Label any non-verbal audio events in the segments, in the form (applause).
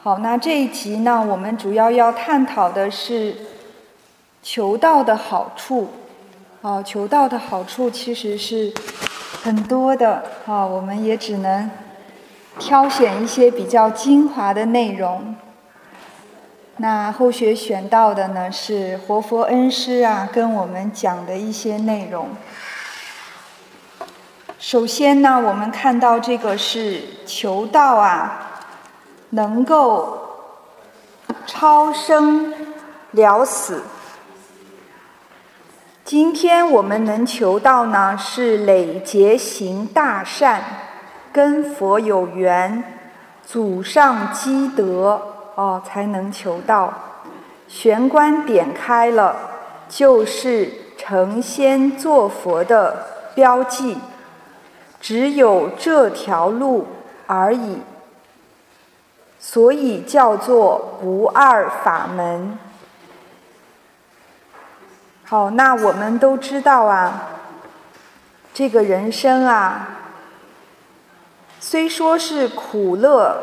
好，那这一集呢，我们主要要探讨的是求道的好处。啊，求道的好处其实是很多的。啊，我们也只能挑选一些比较精华的内容。那后学选到的呢，是活佛恩师啊跟我们讲的一些内容。首先呢，我们看到这个是求道啊，能够超生了死。今天我们能求道呢，是累劫行大善，跟佛有缘，祖上积德。哦，才能求道。玄关点开了，就是成仙做佛的标记。只有这条路而已，所以叫做不二法门。好，那我们都知道啊，这个人生啊，虽说是苦乐。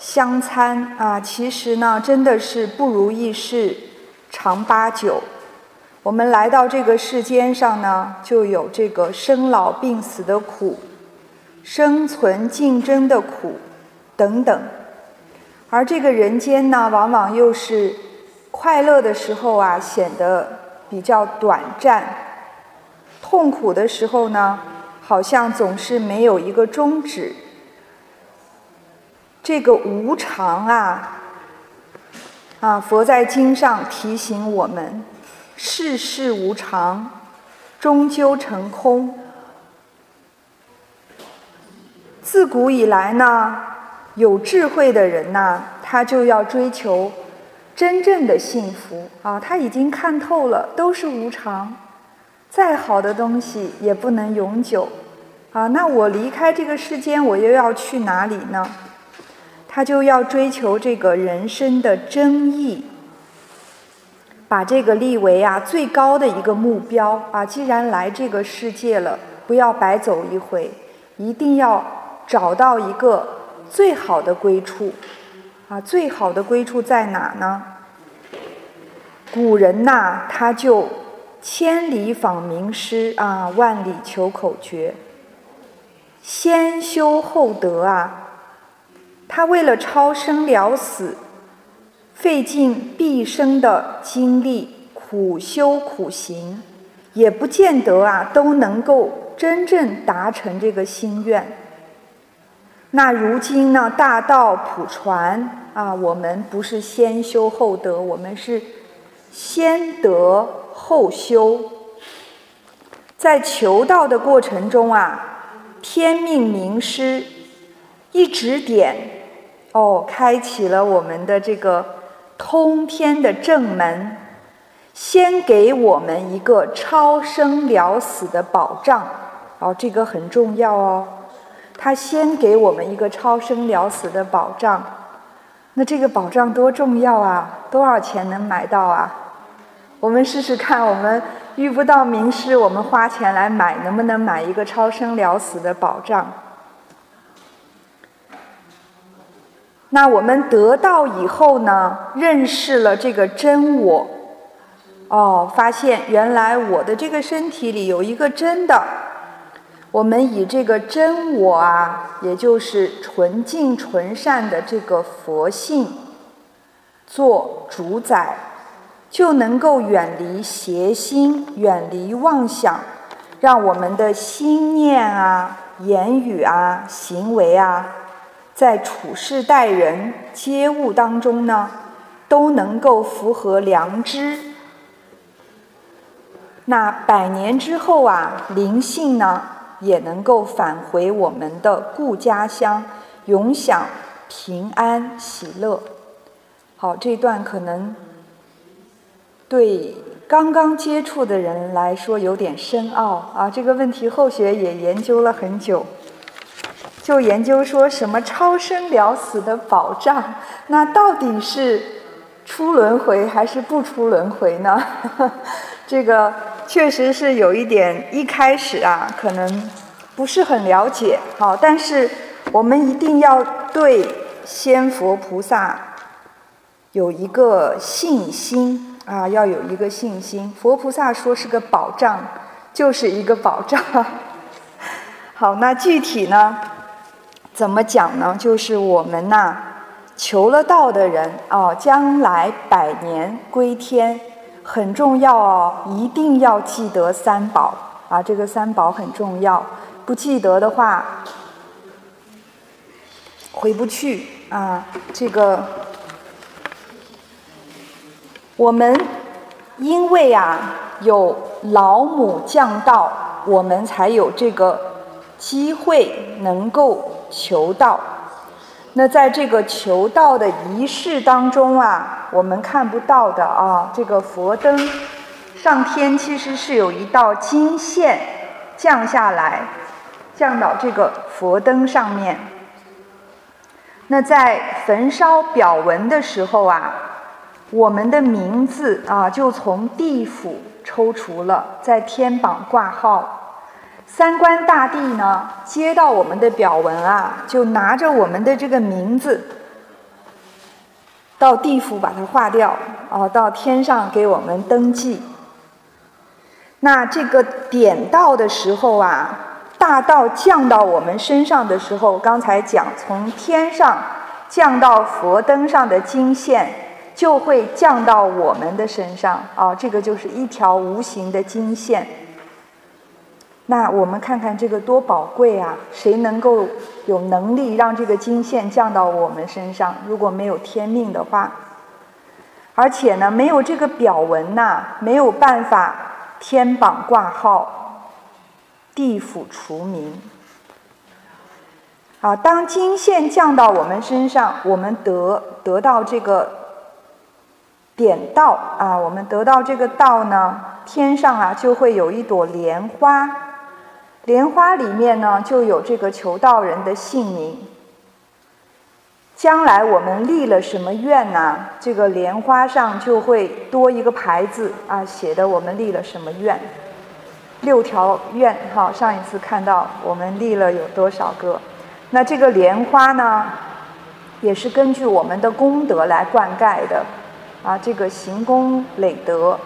相参啊，其实呢，真的是不如意事常八九。我们来到这个世间上呢，就有这个生老病死的苦，生存竞争的苦等等。而这个人间呢，往往又是快乐的时候啊，显得比较短暂；痛苦的时候呢，好像总是没有一个终止。这个无常啊，啊，佛在经上提醒我们：世事无常，终究成空。自古以来呢，有智慧的人呐，他就要追求真正的幸福啊。他已经看透了，都是无常，再好的东西也不能永久啊。那我离开这个世间，我又要去哪里呢？他就要追求这个人生的真意，把这个立为啊最高的一个目标啊！既然来这个世界了，不要白走一回，一定要找到一个最好的归处啊！最好的归处在哪呢？古人呐，他就千里访名师啊，万里求口诀，先修后得啊！他为了超生了死，费尽毕生的精力，苦修苦行，也不见得啊都能够真正达成这个心愿。那如今呢，大道普传啊，我们不是先修后得，我们是先得后修。在求道的过程中啊，天命名师一指点。哦，开启了我们的这个通天的正门，先给我们一个超生了死的保障。哦，这个很重要哦。他先给我们一个超生了死的保障，那这个保障多重要啊？多少钱能买到啊？我们试试看，我们遇不到名师，我们花钱来买，能不能买一个超生了死的保障？那我们得到以后呢，认识了这个真我，哦，发现原来我的这个身体里有一个真的，我们以这个真我啊，也就是纯净纯善的这个佛性做主宰，就能够远离邪心，远离妄想，让我们的心念啊、言语啊、行为啊。在处事待人接物当中呢，都能够符合良知。那百年之后啊，灵性呢也能够返回我们的故家乡，永享平安喜乐。好，这段可能对刚刚接触的人来说有点深奥啊。这个问题后学也研究了很久。就研究说什么超生了死的保障，那到底是出轮回还是不出轮回呢？这个确实是有一点，一开始啊可能不是很了解。好，但是我们一定要对仙佛菩萨有一个信心啊，要有一个信心。佛菩萨说是个保障，就是一个保障。(laughs) 好，那具体呢，怎么讲呢？就是我们呐，求了道的人哦，将来百年归天，很重要哦，一定要记得三宝啊，这个三宝很重要，不记得的话，回不去啊，这个。我们因为啊有老母降道，我们才有这个机会能够求道。那在这个求道的仪式当中啊，我们看不到的啊，这个佛灯上天其实是有一道金线降下来，降到这个佛灯上面。那在焚烧表文的时候啊。我们的名字啊，就从地府抽除了，在天榜挂号。三官大帝呢，接到我们的表文啊，就拿着我们的这个名字，到地府把它划掉，啊，到天上给我们登记。那这个点到的时候啊，大道降到我们身上的时候，刚才讲从天上降到佛灯上的金线。就会降到我们的身上啊，这个就是一条无形的金线。那我们看看这个多宝贵啊！谁能够有能力让这个金线降到我们身上？如果没有天命的话，而且呢，没有这个表文呐，没有办法天榜挂号，地府除名。啊，当金线降到我们身上，我们得得到这个。点道啊，我们得到这个道呢，天上啊就会有一朵莲花，莲花里面呢就有这个求道人的姓名。将来我们立了什么愿呢？这个莲花上就会多一个牌子啊，写的我们立了什么愿。六条愿哈，上一次看到我们立了有多少个？那这个莲花呢，也是根据我们的功德来灌溉的。啊，这个行功累德，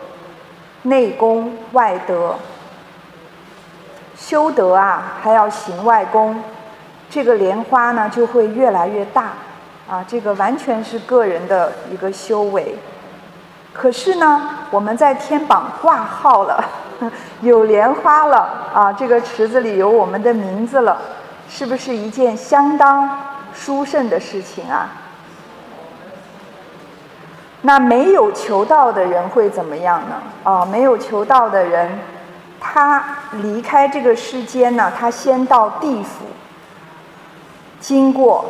内功外德，修德啊，还要行外功，这个莲花呢就会越来越大。啊，这个完全是个人的一个修为。可是呢，我们在天榜挂号了，(laughs) 有莲花了，啊，这个池子里有我们的名字了，是不是一件相当殊胜的事情啊？那没有求道的人会怎么样呢？啊，没有求道的人，他离开这个世间呢，他先到地府，经过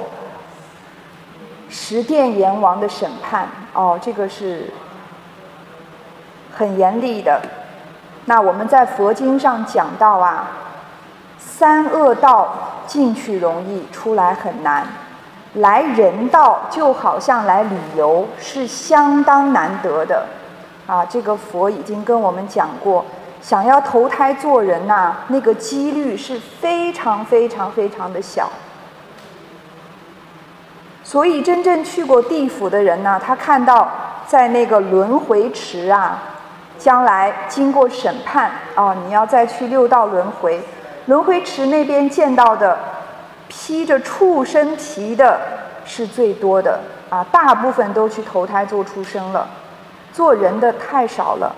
十殿阎王的审判。哦，这个是很严厉的。那我们在佛经上讲到啊，三恶道进去容易，出来很难。来人道就好像来旅游，是相当难得的，啊，这个佛已经跟我们讲过，想要投胎做人呐，那个几率是非常非常非常的小。所以真正去过地府的人呢，他看到在那个轮回池啊，将来经过审判啊，你要再去六道轮回，轮回池那边见到的。披着畜生皮的是最多的啊，大部分都去投胎做畜生了，做人的太少了。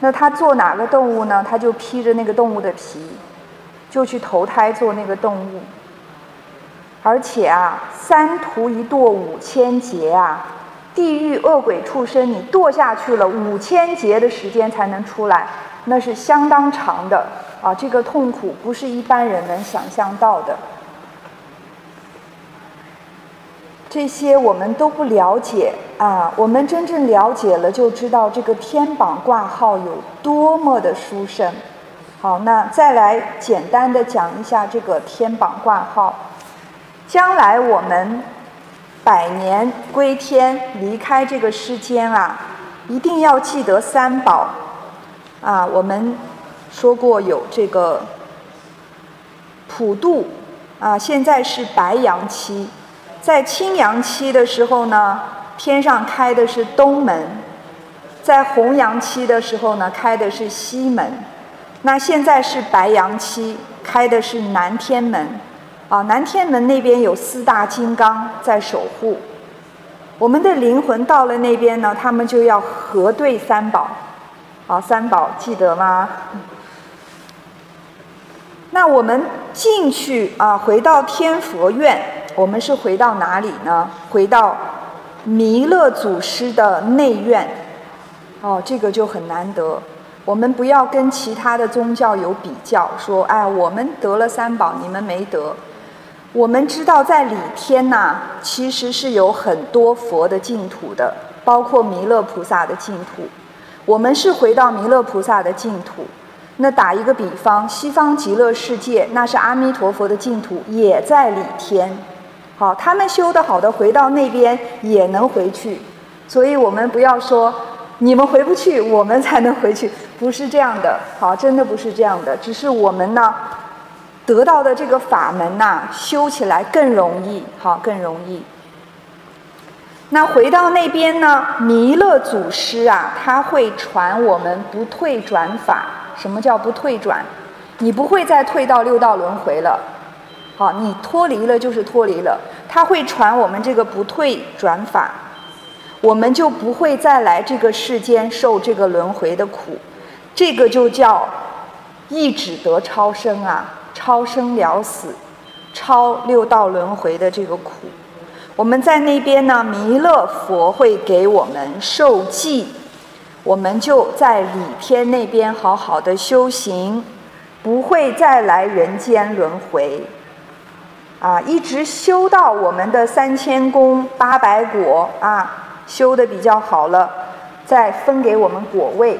那他做哪个动物呢？他就披着那个动物的皮，就去投胎做那个动物。而且啊，三途一堕五千劫啊，地狱恶鬼畜生，你堕下去了五千劫的时间才能出来，那是相当长的。啊，这个痛苦不是一般人能想象到的。这些我们都不了解啊，我们真正了解了，就知道这个天榜挂号有多么的殊胜。好，那再来简单的讲一下这个天榜挂号。将来我们百年归天，离开这个世间啊，一定要记得三宝啊，我们。说过有这个普渡啊，现在是白羊期，在青阳期的时候呢，天上开的是东门，在红阳期的时候呢，开的是西门。那现在是白羊期，开的是南天门。啊，南天门那边有四大金刚在守护。我们的灵魂到了那边呢，他们就要核对三宝。啊，三宝记得吗？那我们进去啊，回到天佛院，我们是回到哪里呢？回到弥勒祖师的内院。哦，这个就很难得。我们不要跟其他的宗教有比较，说哎，我们得了三宝，你们没得。我们知道，在里天呐，其实是有很多佛的净土的，包括弥勒菩萨的净土。我们是回到弥勒菩萨的净土。那打一个比方，西方极乐世界，那是阿弥陀佛的净土，也在里天。好，他们修得好的，回到那边也能回去。所以我们不要说你们回不去，我们才能回去，(laughs) 不是这样的。好，真的不是这样的，只是我们呢。得到的这个法门呐，修起来更容易，好，更容易。那回到那边呢，弥勒祖师啊，他会传我们不退转法。什么叫不退转？你不会再退到六道轮回了，好，你脱离了就是脱离了。他会传我们这个不退转法，我们就不会再来这个世间受这个轮回的苦。这个就叫一指得超生啊。超生了死，超六道轮回的这个苦，我们在那边呢，弥勒佛会给我们受记，我们就在里天那边好好的修行，不会再来人间轮回，啊，一直修到我们的三千功八百果啊，修的比较好了，再分给我们果位。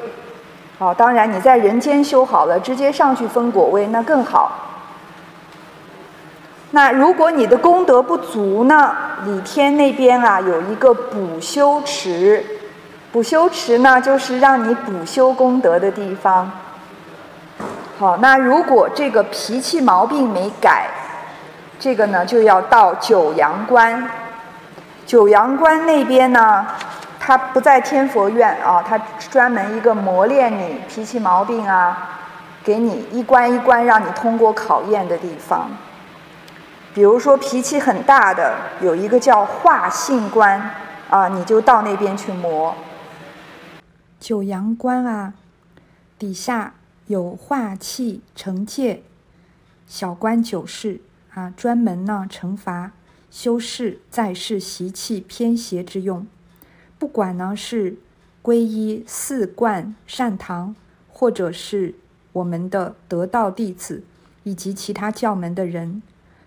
好，当然你在人间修好了，直接上去分果位那更好。那如果你的功德不足呢？李天那边啊有一个补修池，补修池呢就是让你补修功德的地方。好，那如果这个脾气毛病没改，这个呢就要到九阳关。九阳关那边呢，它不在天佛院啊，它专门一个磨练你脾气毛病啊，给你一关一关让你通过考验的地方。比如说脾气很大的，有一个叫化性关，啊，你就到那边去磨。九阳关啊，底下有化气惩戒小关九事啊，专门呢惩罚修饰在世习气偏邪之用。不管呢是皈依四观善堂，或者是我们的得道弟子，以及其他教门的人。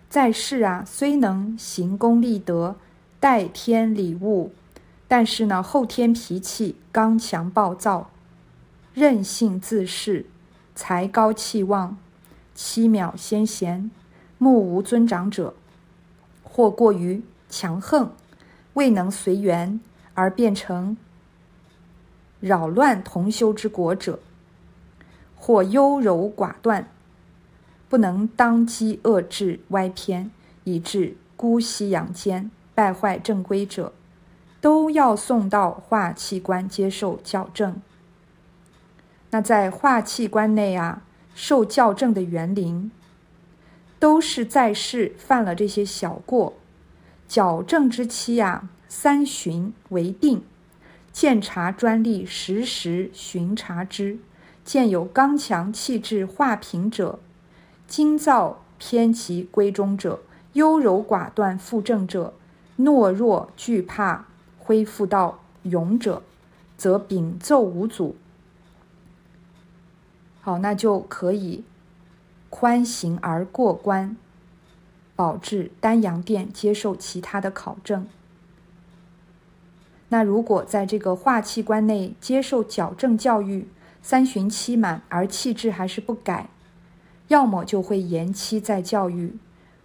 在世啊，虽能行功立德，代天礼物，但是呢，后天脾气刚强暴躁，任性自恃，才高气旺，七秒先贤，目无尊长者，或过于强横，未能随缘而变成扰乱同修之国者，或优柔寡断。不能当机遏制歪偏，以致姑息养奸、败坏正规者，都要送到化气关接受矫正。那在化气关内啊，受校正的园林，都是在世犯了这些小过，矫正之期啊，三旬为定。见察专利，时时巡查之。见有刚强气质化平者。精躁偏其归中者，优柔寡断负正者，懦弱惧怕恢复到勇者，则禀奏无阻。好，那就可以宽刑而过关，保至丹阳殿接受其他的考证。那如果在这个化气关内接受矫正教育，三旬期满而气质还是不改。要么就会延期再教育，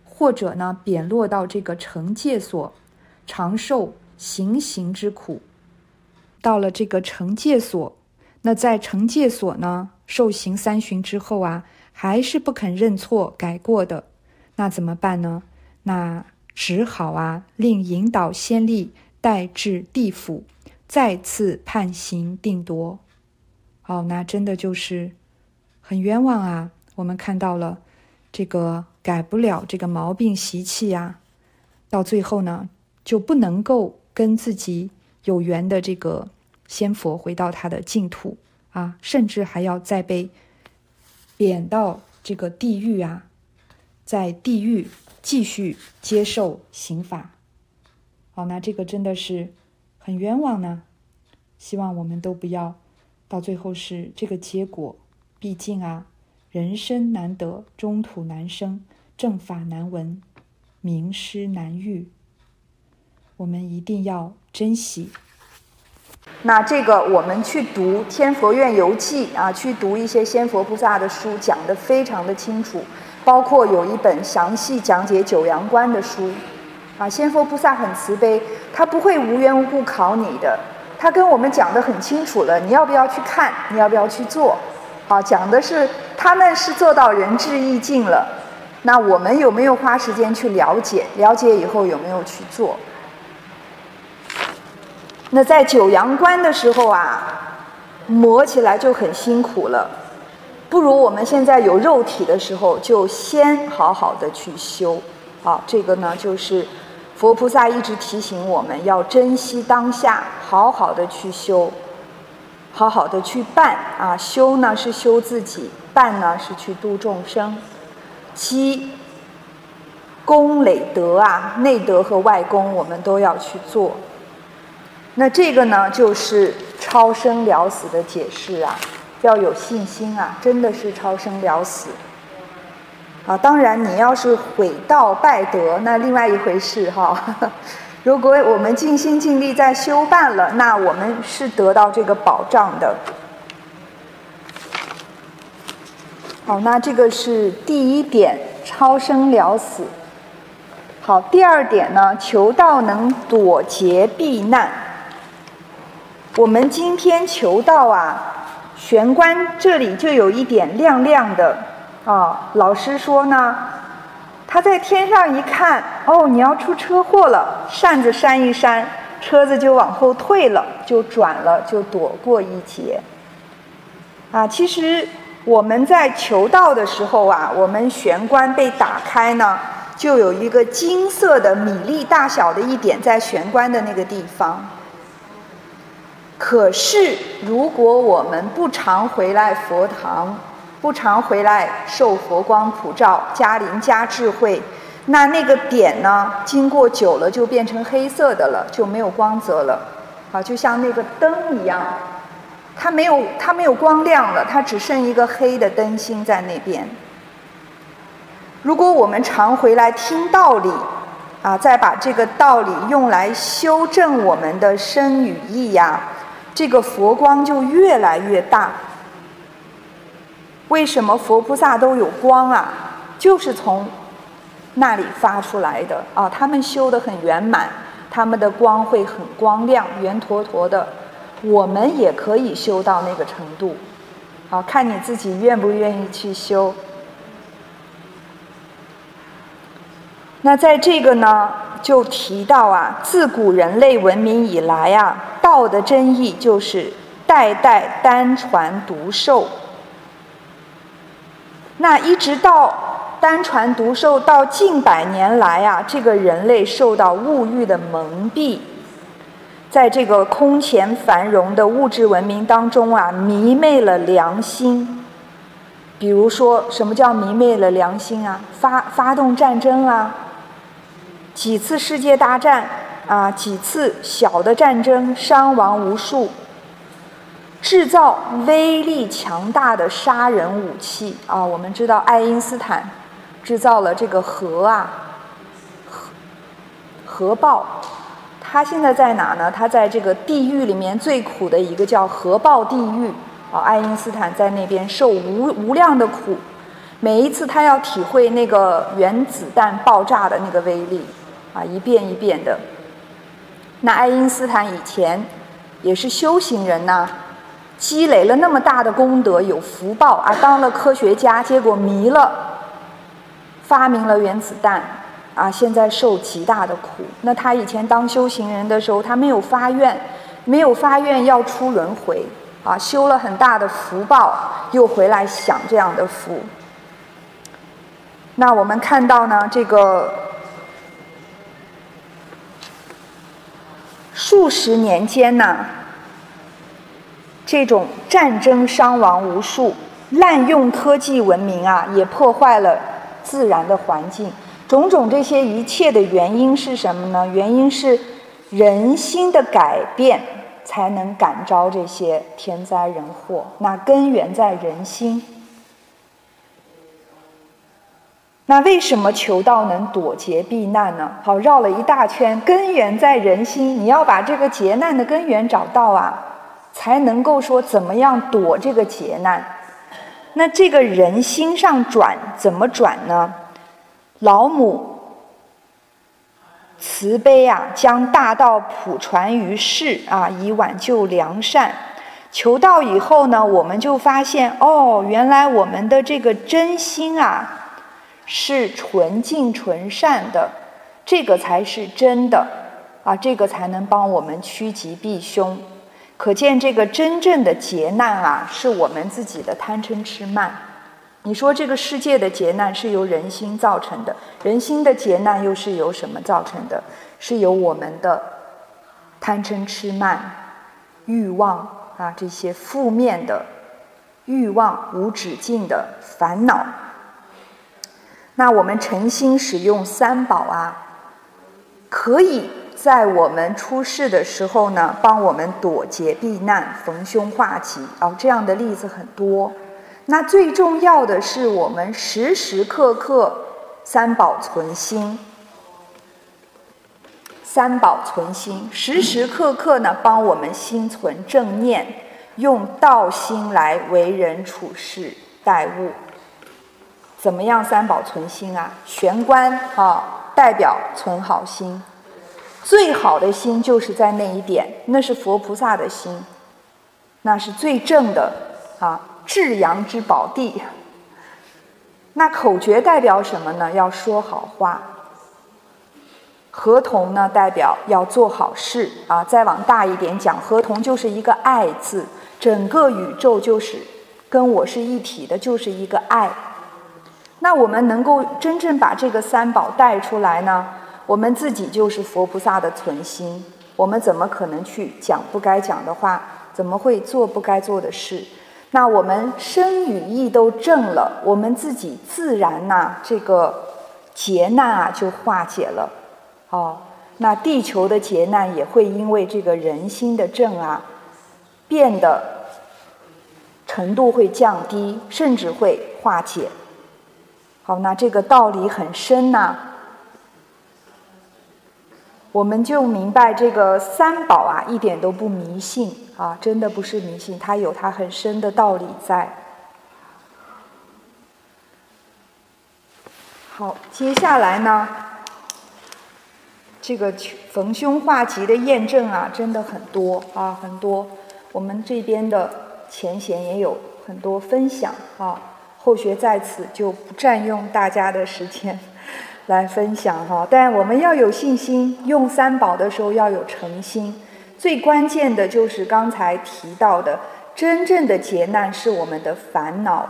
或者呢贬落到这个惩戒所，长受行刑之苦。到了这个惩戒所，那在惩戒所呢受刑三旬之后啊，还是不肯认错改过的，那怎么办呢？那只好啊令引导先例带至地府，再次判刑定夺。哦，那真的就是很冤枉啊！我们看到了这个改不了这个毛病习气呀，到最后呢，就不能够跟自己有缘的这个仙佛回到他的净土啊，甚至还要再被贬到这个地狱啊，在地狱继续接受刑罚。好，那这个真的是很冤枉呢。希望我们都不要。到最后是这个结果，毕竟啊，人生难得，中土难生，正法难闻，名师难遇，我们一定要珍惜。那这个我们去读《天佛院游记》啊，去读一些仙佛菩萨的书，讲的非常的清楚，包括有一本详细讲解九阳关的书，啊，仙佛菩萨很慈悲，他不会无缘无故考你的。他跟我们讲的很清楚了，你要不要去看？你要不要去做？啊，讲的是他们是做到仁至义尽了。那我们有没有花时间去了解？了解以后有没有去做？那在九阳关的时候啊，磨起来就很辛苦了。不如我们现在有肉体的时候，就先好好的去修。好，这个呢就是。佛菩萨一直提醒我们要珍惜当下，好好的去修，好好的去办啊！修呢是修自己，办呢是去度众生，积功累德啊，内德和外功我们都要去做。那这个呢就是超生了死的解释啊，要有信心啊，真的是超生了死。啊，当然，你要是毁道败德，那另外一回事哈。(laughs) 如果我们尽心尽力在修办了，那我们是得到这个保障的。好，那这个是第一点，超生了死。好，第二点呢，求道能躲劫避难。我们今天求道啊，玄关这里就有一点亮亮的。啊，老师说呢，他在天上一看，哦，你要出车祸了，扇子扇一扇，车子就往后退了，就转了，就躲过一劫。啊，其实我们在求道的时候啊，我们玄关被打开呢，就有一个金色的米粒大小的一点在玄关的那个地方。可是如果我们不常回来佛堂，不常回来受佛光普照，加灵加智慧，那那个点呢？经过久了就变成黑色的了，就没有光泽了，啊，就像那个灯一样，它没有它没有光亮了，它只剩一个黑的灯芯在那边。如果我们常回来听道理，啊，再把这个道理用来修正我们的身语意呀，这个佛光就越来越大。为什么佛菩萨都有光啊？就是从那里发出来的啊！他们修得很圆满，他们的光会很光亮、圆坨坨的。我们也可以修到那个程度，好看你自己愿不愿意去修。那在这个呢，就提到啊，自古人类文明以来啊，道的真意就是代代单传独授。那一直到单传独授到近百年来啊，这个人类受到物欲的蒙蔽，在这个空前繁荣的物质文明当中啊，迷昧了良心。比如说，什么叫迷昧了良心啊？发发动战争啊，几次世界大战啊，几次小的战争，伤亡无数。制造威力强大的杀人武器啊！我们知道爱因斯坦制造了这个核啊，核核爆。他现在在哪呢？他在这个地狱里面最苦的一个叫核爆地狱啊！爱因斯坦在那边受无无量的苦，每一次他要体会那个原子弹爆炸的那个威力啊，一遍一遍的。那爱因斯坦以前也是修行人呐。积累了那么大的功德，有福报啊！当了科学家，结果迷了，发明了原子弹，啊，现在受极大的苦。那他以前当修行人的时候，他没有发愿，没有发愿要出轮回，啊，修了很大的福报，又回来享这样的福。那我们看到呢，这个数十年间呢，这种战争伤亡无数，滥用科技文明啊，也破坏了自然的环境。种种这些一切的原因是什么呢？原因是人心的改变，才能感召这些天灾人祸。那根源在人心。那为什么求道能躲劫避难呢？好，绕了一大圈，根源在人心。你要把这个劫难的根源找到啊，才能够说怎么样躲这个劫难。那这个人心上转怎么转呢？老母慈悲啊，将大道普传于世啊，以挽救良善。求道以后呢，我们就发现哦，原来我们的这个真心啊。是纯净纯善的，这个才是真的啊！这个才能帮我们趋吉避凶。可见这个真正的劫难啊，是我们自己的贪嗔痴慢。你说这个世界的劫难是由人心造成的，人心的劫难又是由什么造成的？是由我们的贪嗔痴慢、欲望啊这些负面的欲望、无止境的烦恼。那我们诚心使用三宝啊，可以在我们出世的时候呢，帮我们躲劫避难、逢凶化吉哦。这样的例子很多。那最重要的是，我们时时刻刻三宝存心，三宝存心，时时刻刻呢，帮我们心存正念，用道心来为人处事待物。怎么样？三宝存心啊，玄关啊，代表存好心。最好的心就是在那一点，那是佛菩萨的心，那是最正的啊，至阳之宝地。那口诀代表什么呢？要说好话。合同呢，代表要做好事啊。再往大一点讲，合同就是一个爱字，整个宇宙就是跟我是一体的，就是一个爱。那我们能够真正把这个三宝带出来呢？我们自己就是佛菩萨的存心，我们怎么可能去讲不该讲的话？怎么会做不该做的事？那我们身与意都正了，我们自己自然呐，这个劫难啊就化解了。哦，那地球的劫难也会因为这个人心的正啊，变得程度会降低，甚至会化解。好，那这个道理很深呐，我们就明白这个三宝啊，一点都不迷信啊，真的不是迷信，它有它很深的道理在。好，接下来呢，这个逢凶化吉的验证啊，真的很多啊，很多。我们这边的前贤也有很多分享啊。后学在此就不占用大家的时间来分享哈，但我们要有信心，用三宝的时候要有诚心。最关键的就是刚才提到的，真正的劫难是我们的烦恼。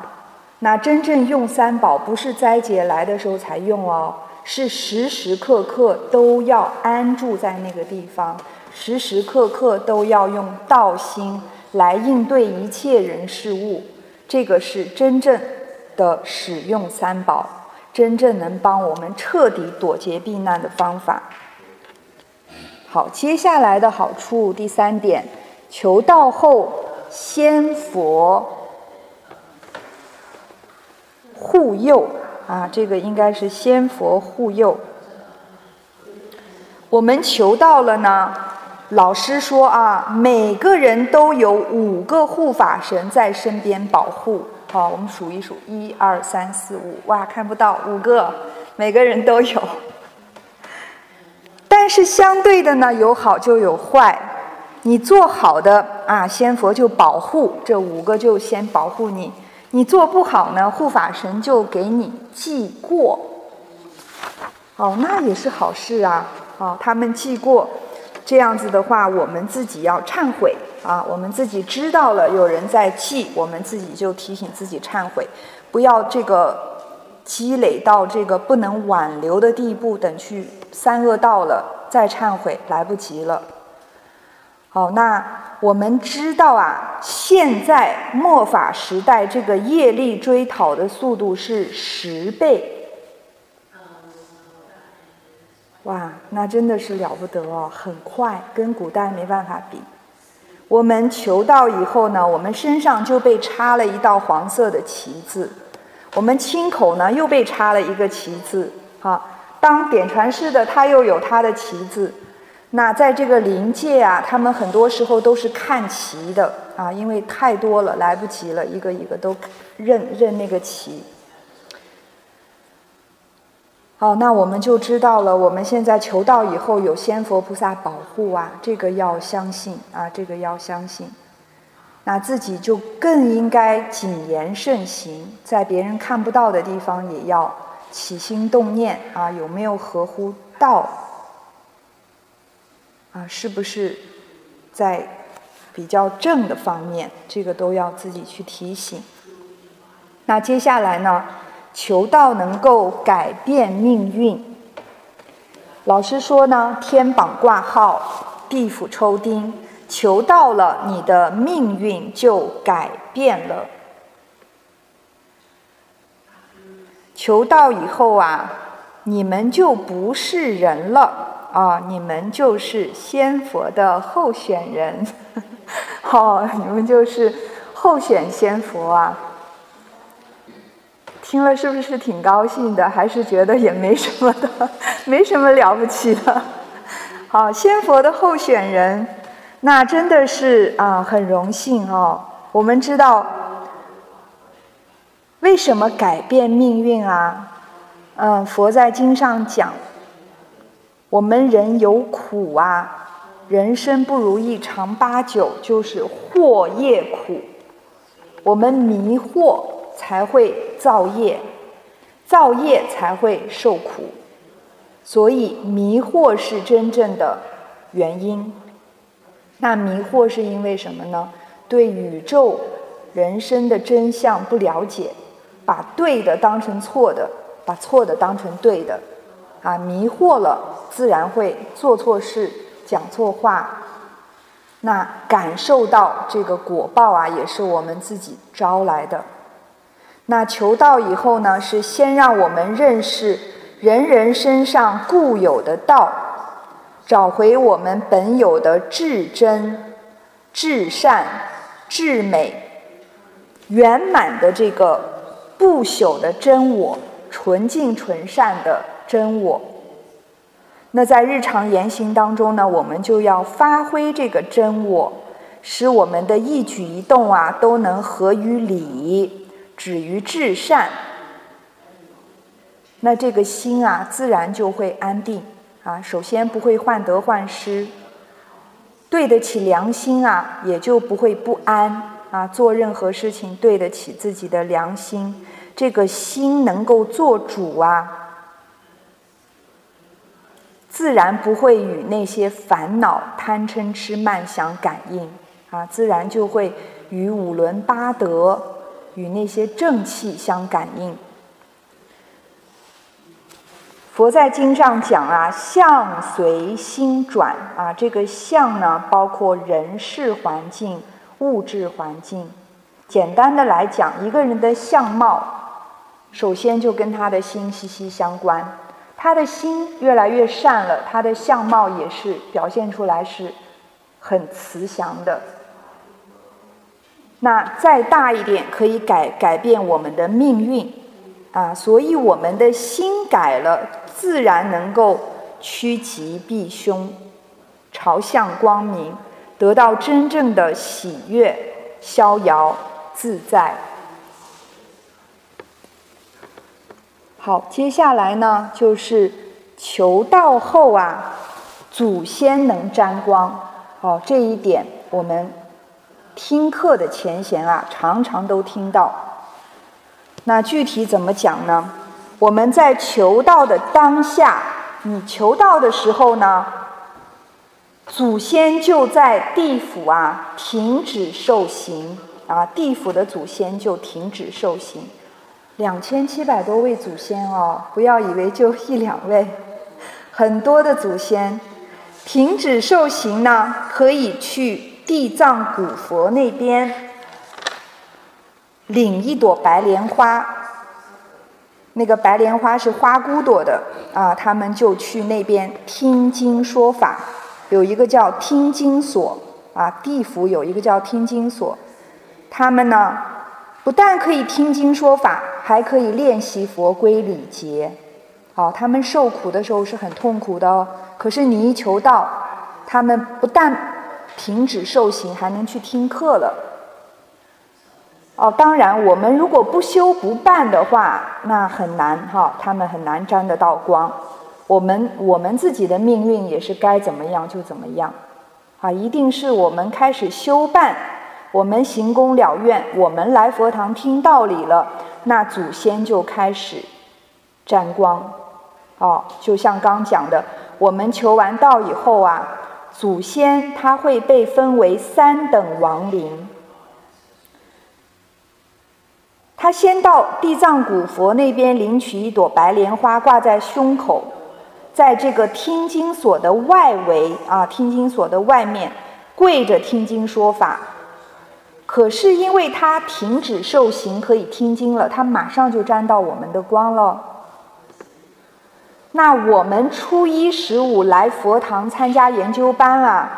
那真正用三宝，不是灾劫来的时候才用哦，是时时刻刻都要安住在那个地方，时时刻刻都要用道心来应对一切人事物。这个是真正。的使用三宝，真正能帮我们彻底躲劫避难的方法。好，接下来的好处第三点，求道后先佛护佑啊，这个应该是先佛护佑。我们求到了呢，老师说啊，每个人都有五个护法神在身边保护。好，我们数一数，一二三四五，哇，看不到五个，每个人都有。(laughs) 但是相对的呢，有好就有坏。你做好的啊，仙佛就保护这五个，就先保护你；你做不好呢，护法神就给你记过。哦，那也是好事啊！哦，他们记过，这样子的话，我们自己要忏悔啊。我们自己知道了有人在记，我们自己就提醒自己忏悔，不要这个积累到这个不能挽留的地步。等去三恶到了再忏悔，来不及了。好，那我们知道啊，现在末法时代这个业力追讨的速度是十倍。哇，那真的是了不得哦，很快，跟古代没办法比。我们求道以后呢，我们身上就被插了一道黄色的旗子，我们亲口呢又被插了一个旗子。好，当点传师的他又有他的旗子。那在这个临界啊，他们很多时候都是看旗的啊，因为太多了，来不及了，一个一个都认认那个旗。好，那我们就知道了。我们现在求道以后有仙佛菩萨保护啊，这个要相信啊，这个要相信。那自己就更应该谨言慎行，在别人看不到的地方也要起心动念啊，有没有合乎道？啊，是不是在比较正的方面？这个都要自己去提醒。那接下来呢？求道能够改变命运。老师说呢，天榜挂号，地府抽钉，求到了，你的命运就改变了。求道以后啊，你们就不是人了啊，你们就是仙佛的候选人。好，(laughs) 你们就是候选仙佛啊。听了是不是挺高兴的？还是觉得也没什么的，(laughs) 没什么了不起的。好，仙佛的候选人，那真的是啊，很荣幸哦。我们知道为什么改变命运啊？嗯，佛在经上讲，我们人有苦啊，人生不如意常八九，就是惑业苦，我们迷惑。才会造业，造业才会受苦，所以迷惑是真正的原因。那迷惑是因为什么呢？对宇宙、人生的真相不了解，把对的当成错的，把错的当成对的，啊，迷惑了，自然会做错事、讲错话。那感受到这个果报啊，也是我们自己招来的。那求道以后呢，是先让我们认识人人身上固有的道，找回我们本有的至真、至善、至美、圆满的这个不朽的真我，纯净纯善的真我。那在日常言行当中呢，我们就要发挥这个真我，使我们的一举一动啊，都能合于理。止于至善，那这个心啊，自然就会安定啊。首先不会患得患失，对得起良心啊，也就不会不安啊。做任何事情对得起自己的良心，这个心能够做主啊，自然不会与那些烦恼、贪嗔痴慢想感应啊，自然就会与五伦八德。与那些正气相感应。佛在经上讲啊，相随心转啊，这个相呢，包括人事环境、物质环境。简单的来讲，一个人的相貌，首先就跟他的心息息相关。他的心越来越善了，他的相貌也是表现出来是很慈祥的。那再大一点，可以改改变我们的命运，啊，所以我们的心改了，自然能够趋吉避凶，朝向光明，得到真正的喜悦、逍遥自在。好，接下来呢，就是求道后啊，祖先能沾光。好，这一点我们。听课的前贤啊，常常都听到。那具体怎么讲呢？我们在求道的当下，你求道的时候呢，祖先就在地府啊停止受刑啊，地府的祖先就停止受刑。两千七百多位祖先哦，不要以为就一两位，很多的祖先停止受刑呢，可以去地藏古佛那边领一朵白莲花。那个白莲花是花骨朵的啊，他们就去那边听经说法，有一个叫听经所啊，地府有一个叫听经所，他们呢不但可以听经说法。还可以练习佛规礼节，好，他们受苦的时候是很痛苦的哦。可是你一求道，他们不但停止受刑，还能去听课了。哦，当然，我们如果不修不办的话，那很难哈，他们很难沾得到光。我们我们自己的命运也是该怎么样就怎么样，啊，一定是我们开始修办，我们行功了愿，我们来佛堂听道理了。那祖先就开始沾光，哦，就像刚讲的，我们求完道以后啊，祖先他会被分为三等亡灵。他先到地藏古佛那边领取一朵白莲花，挂在胸口，在这个听经所的外围啊，听经所的外面跪着听经说法。可是因为他停止受刑，可以听经了，他马上就沾到我们的光了。那我们初一十五来佛堂参加研究班啊，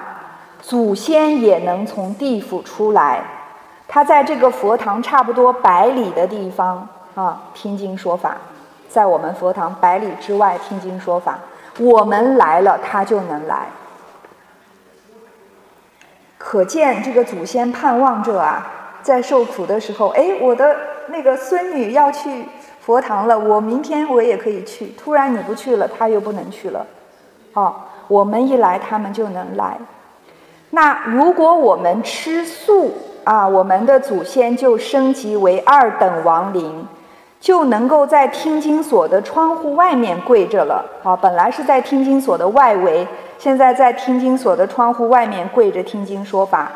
祖先也能从地府出来，他在这个佛堂差不多百里的地方啊听经说法，在我们佛堂百里之外听经说法，我们来了，他就能来。可见这个祖先盼望着啊，在受苦的时候，哎，我的那个孙女要去佛堂了，我明天我也可以去。突然你不去了，他又不能去了，哦，我们一来，他们就能来。那如果我们吃素啊，我们的祖先就升级为二等亡灵，就能够在听经所的窗户外面跪着了。啊，本来是在听经所的外围。现在在听经所的窗户外面跪着听经说法。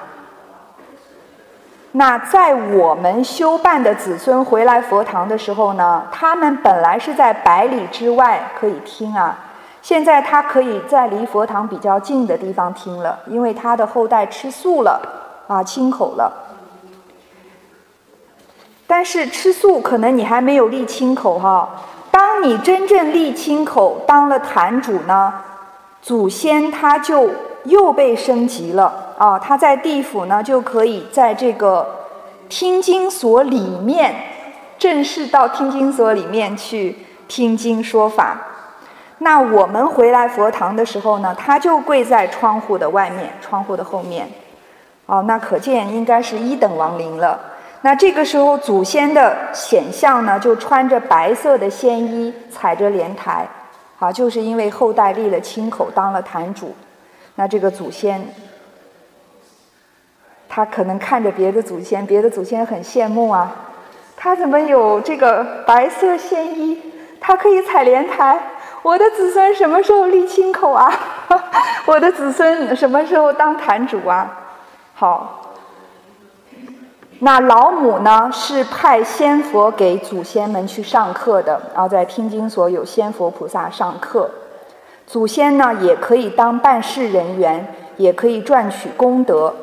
那在我们修办的子孙回来佛堂的时候呢，他们本来是在百里之外可以听啊，现在他可以在离佛堂比较近的地方听了，因为他的后代吃素了啊，清口了。但是吃素可能你还没有立清口哈，当你真正立清口当了坛主呢？祖先他就又被升级了啊！他在地府呢，就可以在这个听经所里面，正式到听经所里面去听经说法。那我们回来佛堂的时候呢，他就跪在窗户的外面，窗户的后面。哦，那可见应该是一等亡灵了。那这个时候祖先的显像呢，就穿着白色的仙衣，踩着莲台。啊，就是因为后代立了亲口，当了坛主，那这个祖先，他可能看着别的祖先，别的祖先很羡慕啊，他怎么有这个白色仙衣，他可以采莲台，我的子孙什么时候立亲口啊？(laughs) 我的子孙什么时候当坛主啊？好。那老母呢，是派仙佛给祖先们去上课的，然后在听经所有仙佛菩萨上课。祖先呢，也可以当办事人员，也可以赚取功德。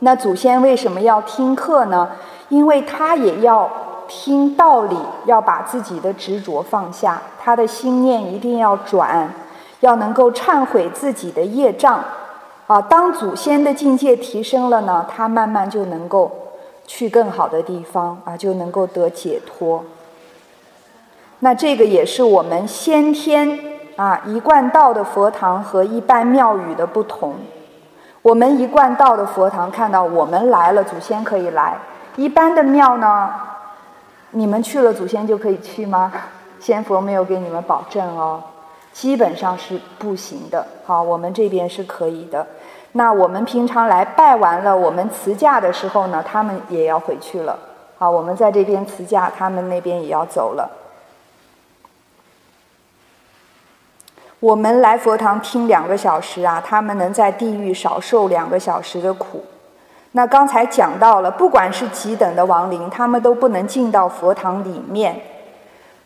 那祖先为什么要听课呢？因为他也要听道理，要把自己的执着放下，他的心念一定要转，要能够忏悔自己的业障。啊，当祖先的境界提升了呢，他慢慢就能够。去更好的地方啊，就能够得解脱。那这个也是我们先天啊一贯道的佛堂和一般庙宇的不同。我们一贯道的佛堂看到我们来了，祖先可以来；一般的庙呢，你们去了，祖先就可以去吗？仙佛没有给你们保证哦，基本上是不行的。好，我们这边是可以的。那我们平常来拜完了，我们辞驾的时候呢，他们也要回去了。好，我们在这边辞驾，他们那边也要走了。我们来佛堂听两个小时啊，他们能在地狱少受两个小时的苦。那刚才讲到了，不管是几等的亡灵，他们都不能进到佛堂里面。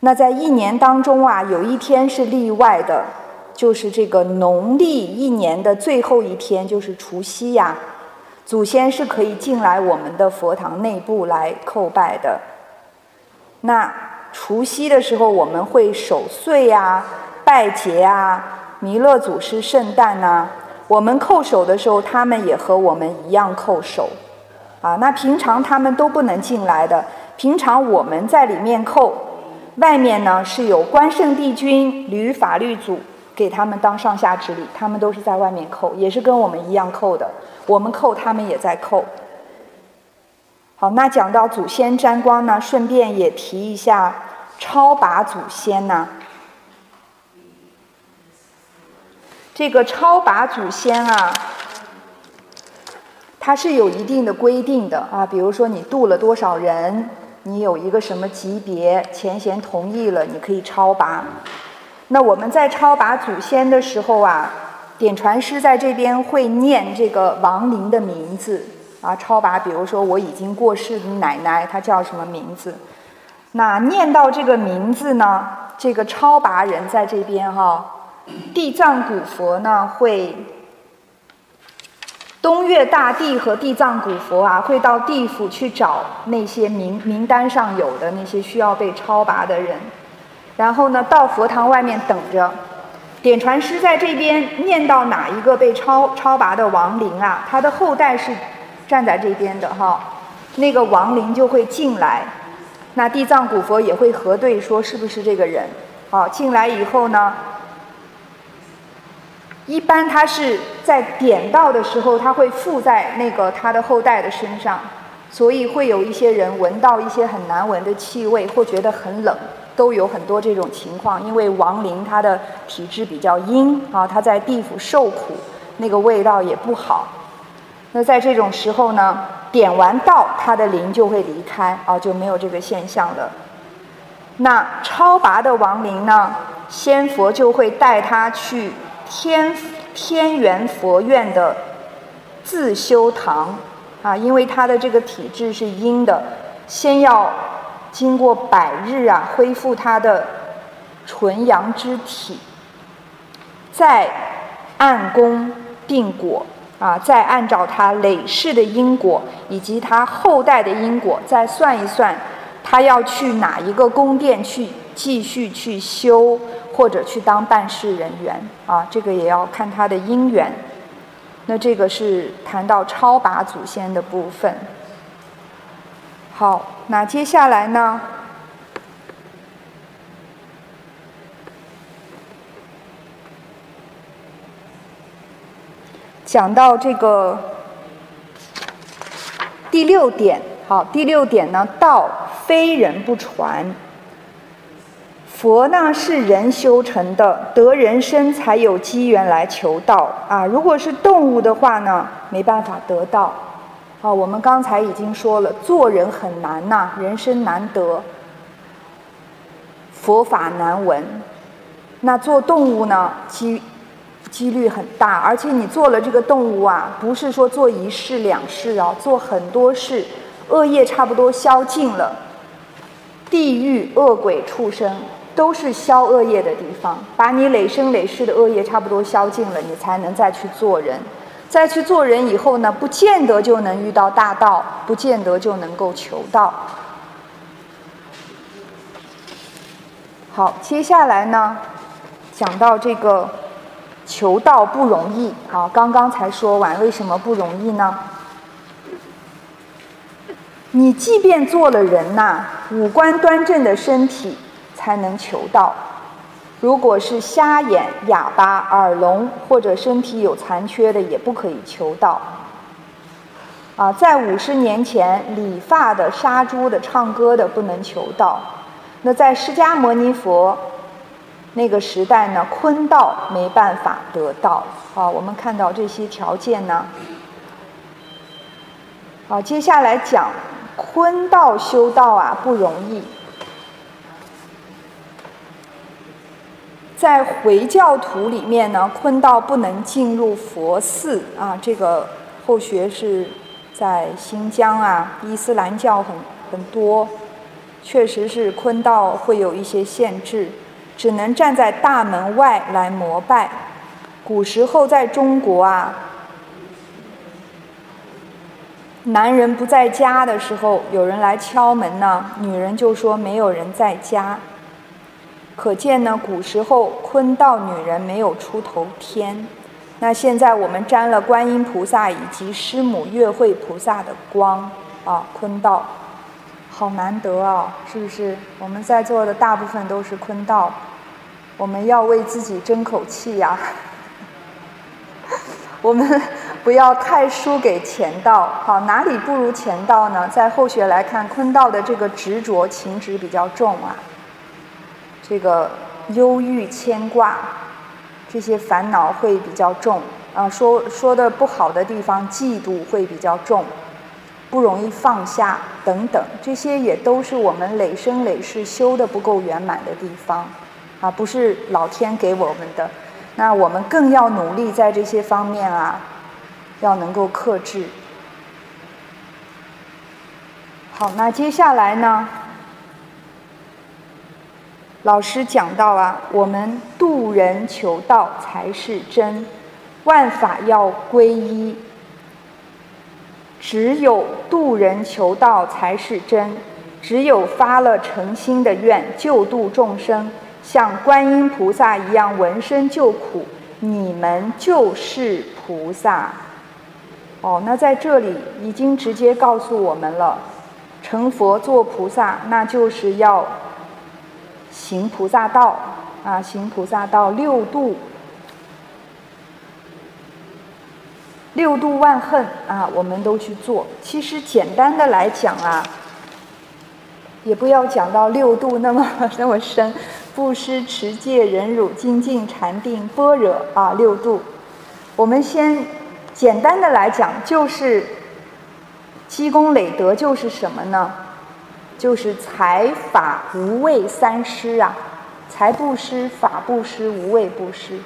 那在一年当中啊，有一天是例外的，就是这个农历一年的最后一天，就是除夕呀，祖先是可以进来我们的佛堂内部来叩拜的。那除夕的时候，我们会守岁呀。拜节啊，弥勒祖师圣诞呐，我们叩首的时候，他们也和我们一样叩首，啊，那平常他们都不能进来的。平常我们在里面叩，外面呢是有关圣帝君、吕法律祖给他们当上下之礼，他们都是在外面叩，也是跟我们一样叩的。我们叩，他们也在叩。好，那讲到祖先沾光呢，顺便也提一下超拔祖先呢。这个超拔祖先啊，它是有一定的规定的啊。比如说你度了多少人，你有一个什么级别，前贤同意了，你可以超拔。那我们在超拔祖先的时候啊，点传师在这边会念这个亡灵的名字啊。超拔，比如说我已经过世的奶奶，她叫什么名字？那念到这个名字呢，这个超拔人在这边哈。地藏古佛呢，会东岳大帝和地藏古佛啊，会到地府去找那些名名单上有的那些需要被超拔的人，然后呢，到佛堂外面等着。点传师在这边念到哪一个被超超拔的亡灵啊，他的后代是站在这边的哈，那个亡灵就会进来。那地藏古佛也会核对说是不是这个人。好，进来以后呢？一般他是在点到的时候，他会附在那个他的后代的身上，所以会有一些人闻到一些很难闻的气味，或觉得很冷，都有很多这种情况。因为亡灵他的体质比较阴啊，他在地府受苦，那个味道也不好。那在这种时候呢，点完道，他的灵就会离开啊，就没有这个现象了。那超拔的亡灵呢，仙佛就会带他去。天天元佛院的自修堂啊，因为他的这个体质是阴的，先要经过百日啊，恢复他的纯阳之体，再按功定果啊，再按照他累世的因果以及他后代的因果，再算一算，他要去哪一个宫殿去继续去修。或者去当办事人员啊，这个也要看他的因缘。那这个是谈到超拔祖先的部分。好，那接下来呢，讲到这个第六点。好，第六点呢，道非人不传。佛呢是人修成的，得人身才有机缘来求道啊。如果是动物的话呢，没办法得道。啊，我们刚才已经说了，做人很难呐，人生难得，佛法难闻。那做动物呢，机几率很大，而且你做了这个动物啊，不是说做一世两世啊，做很多世，恶业差不多消尽了，地狱恶鬼畜生。都是消恶业的地方，把你累生累世的恶业差不多消尽了，你才能再去做人。再去做人以后呢，不见得就能遇到大道，不见得就能够求道。好，接下来呢，讲到这个求道不容易。好，刚刚才说完，为什么不容易呢？你即便做了人呐，五官端正的身体。才能求道。如果是瞎眼、哑巴、耳聋或者身体有残缺的，也不可以求道。啊，在五十年前，理发的、杀猪的、唱歌的不能求道。那在释迦牟尼佛那个时代呢，坤道没办法得道。啊，我们看到这些条件呢。好，接下来讲坤道修道啊，不容易。在回教徒里面呢，坤道不能进入佛寺啊。这个后学是在新疆啊，伊斯兰教很很多，确实是坤道会有一些限制，只能站在大门外来膜拜。古时候在中国啊，男人不在家的时候，有人来敲门呢，女人就说没有人在家。可见呢，古时候坤道女人没有出头天。那现在我们沾了观音菩萨以及师母月慧菩萨的光啊，坤道，好难得啊，是不是？我们在座的大部分都是坤道，我们要为自己争口气呀。(laughs) 我们不要太输给乾道，好，哪里不如乾道呢？在后学来看，坤道的这个执着情执比较重啊，这个忧郁牵挂，这些烦恼会比较重啊。说说的不好的地方，嫉妒会比较重，不容易放下等等，这些也都是我们累生累世修的不够圆满的地方，啊，不是老天给我们的。那我们更要努力在这些方面啊，要能够克制。好，那接下来呢，老师讲到啊，我们渡人求道才是真，万法要归一，只有渡人求道才是真，只有发了诚心的愿，救度众生。像观音菩萨一样闻声救苦，你们就是菩萨。哦，那在这里已经直接告诉我们了，成佛做菩萨，那就是要行菩萨道啊，行菩萨道六度，六度万恨啊，我们都去做。其实简单的来讲啊，也不要讲到六度那么 (laughs) 那么深。布施、持戒、忍辱、精进、禅定、般若啊，六度。我们先简单的来讲，就是积功累德，就是什么呢？就是财法无畏三施啊，财布施、法布施、无畏布施。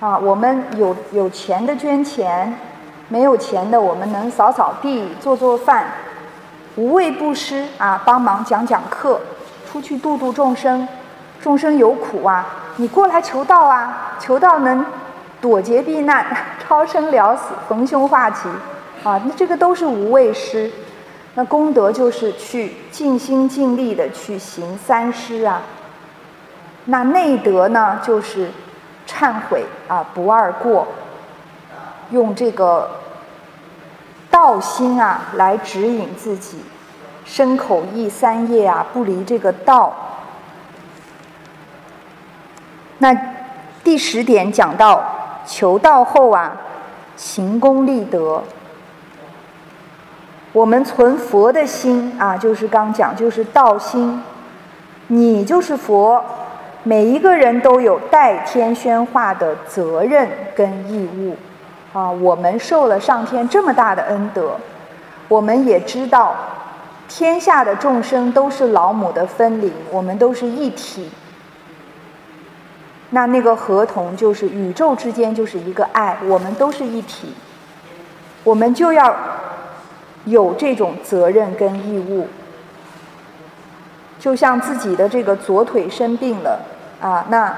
啊，我们有有钱的捐钱，没有钱的我们能扫扫地、做做饭。无畏布施啊，帮忙讲讲课，出去度度众生。众生有苦啊，你过来求道啊，求道能躲劫避难、(laughs) 超生了死、逢凶化吉啊，那这个都是无畏施。那功德就是去尽心尽力的去行三施啊。那内德呢，就是忏悔啊，不二过，用这个道心啊来指引自己，身口意三业啊不离这个道。那第十点讲到求道后啊，行功立德。我们存佛的心啊，就是刚讲，就是道心。你就是佛，每一个人都有代天宣化的责任跟义务啊。我们受了上天这么大的恩德，我们也知道天下的众生都是老母的分灵，我们都是一体。那那个合同就是宇宙之间就是一个爱，我们都是一体，我们就要有这种责任跟义务。就像自己的这个左腿生病了啊，那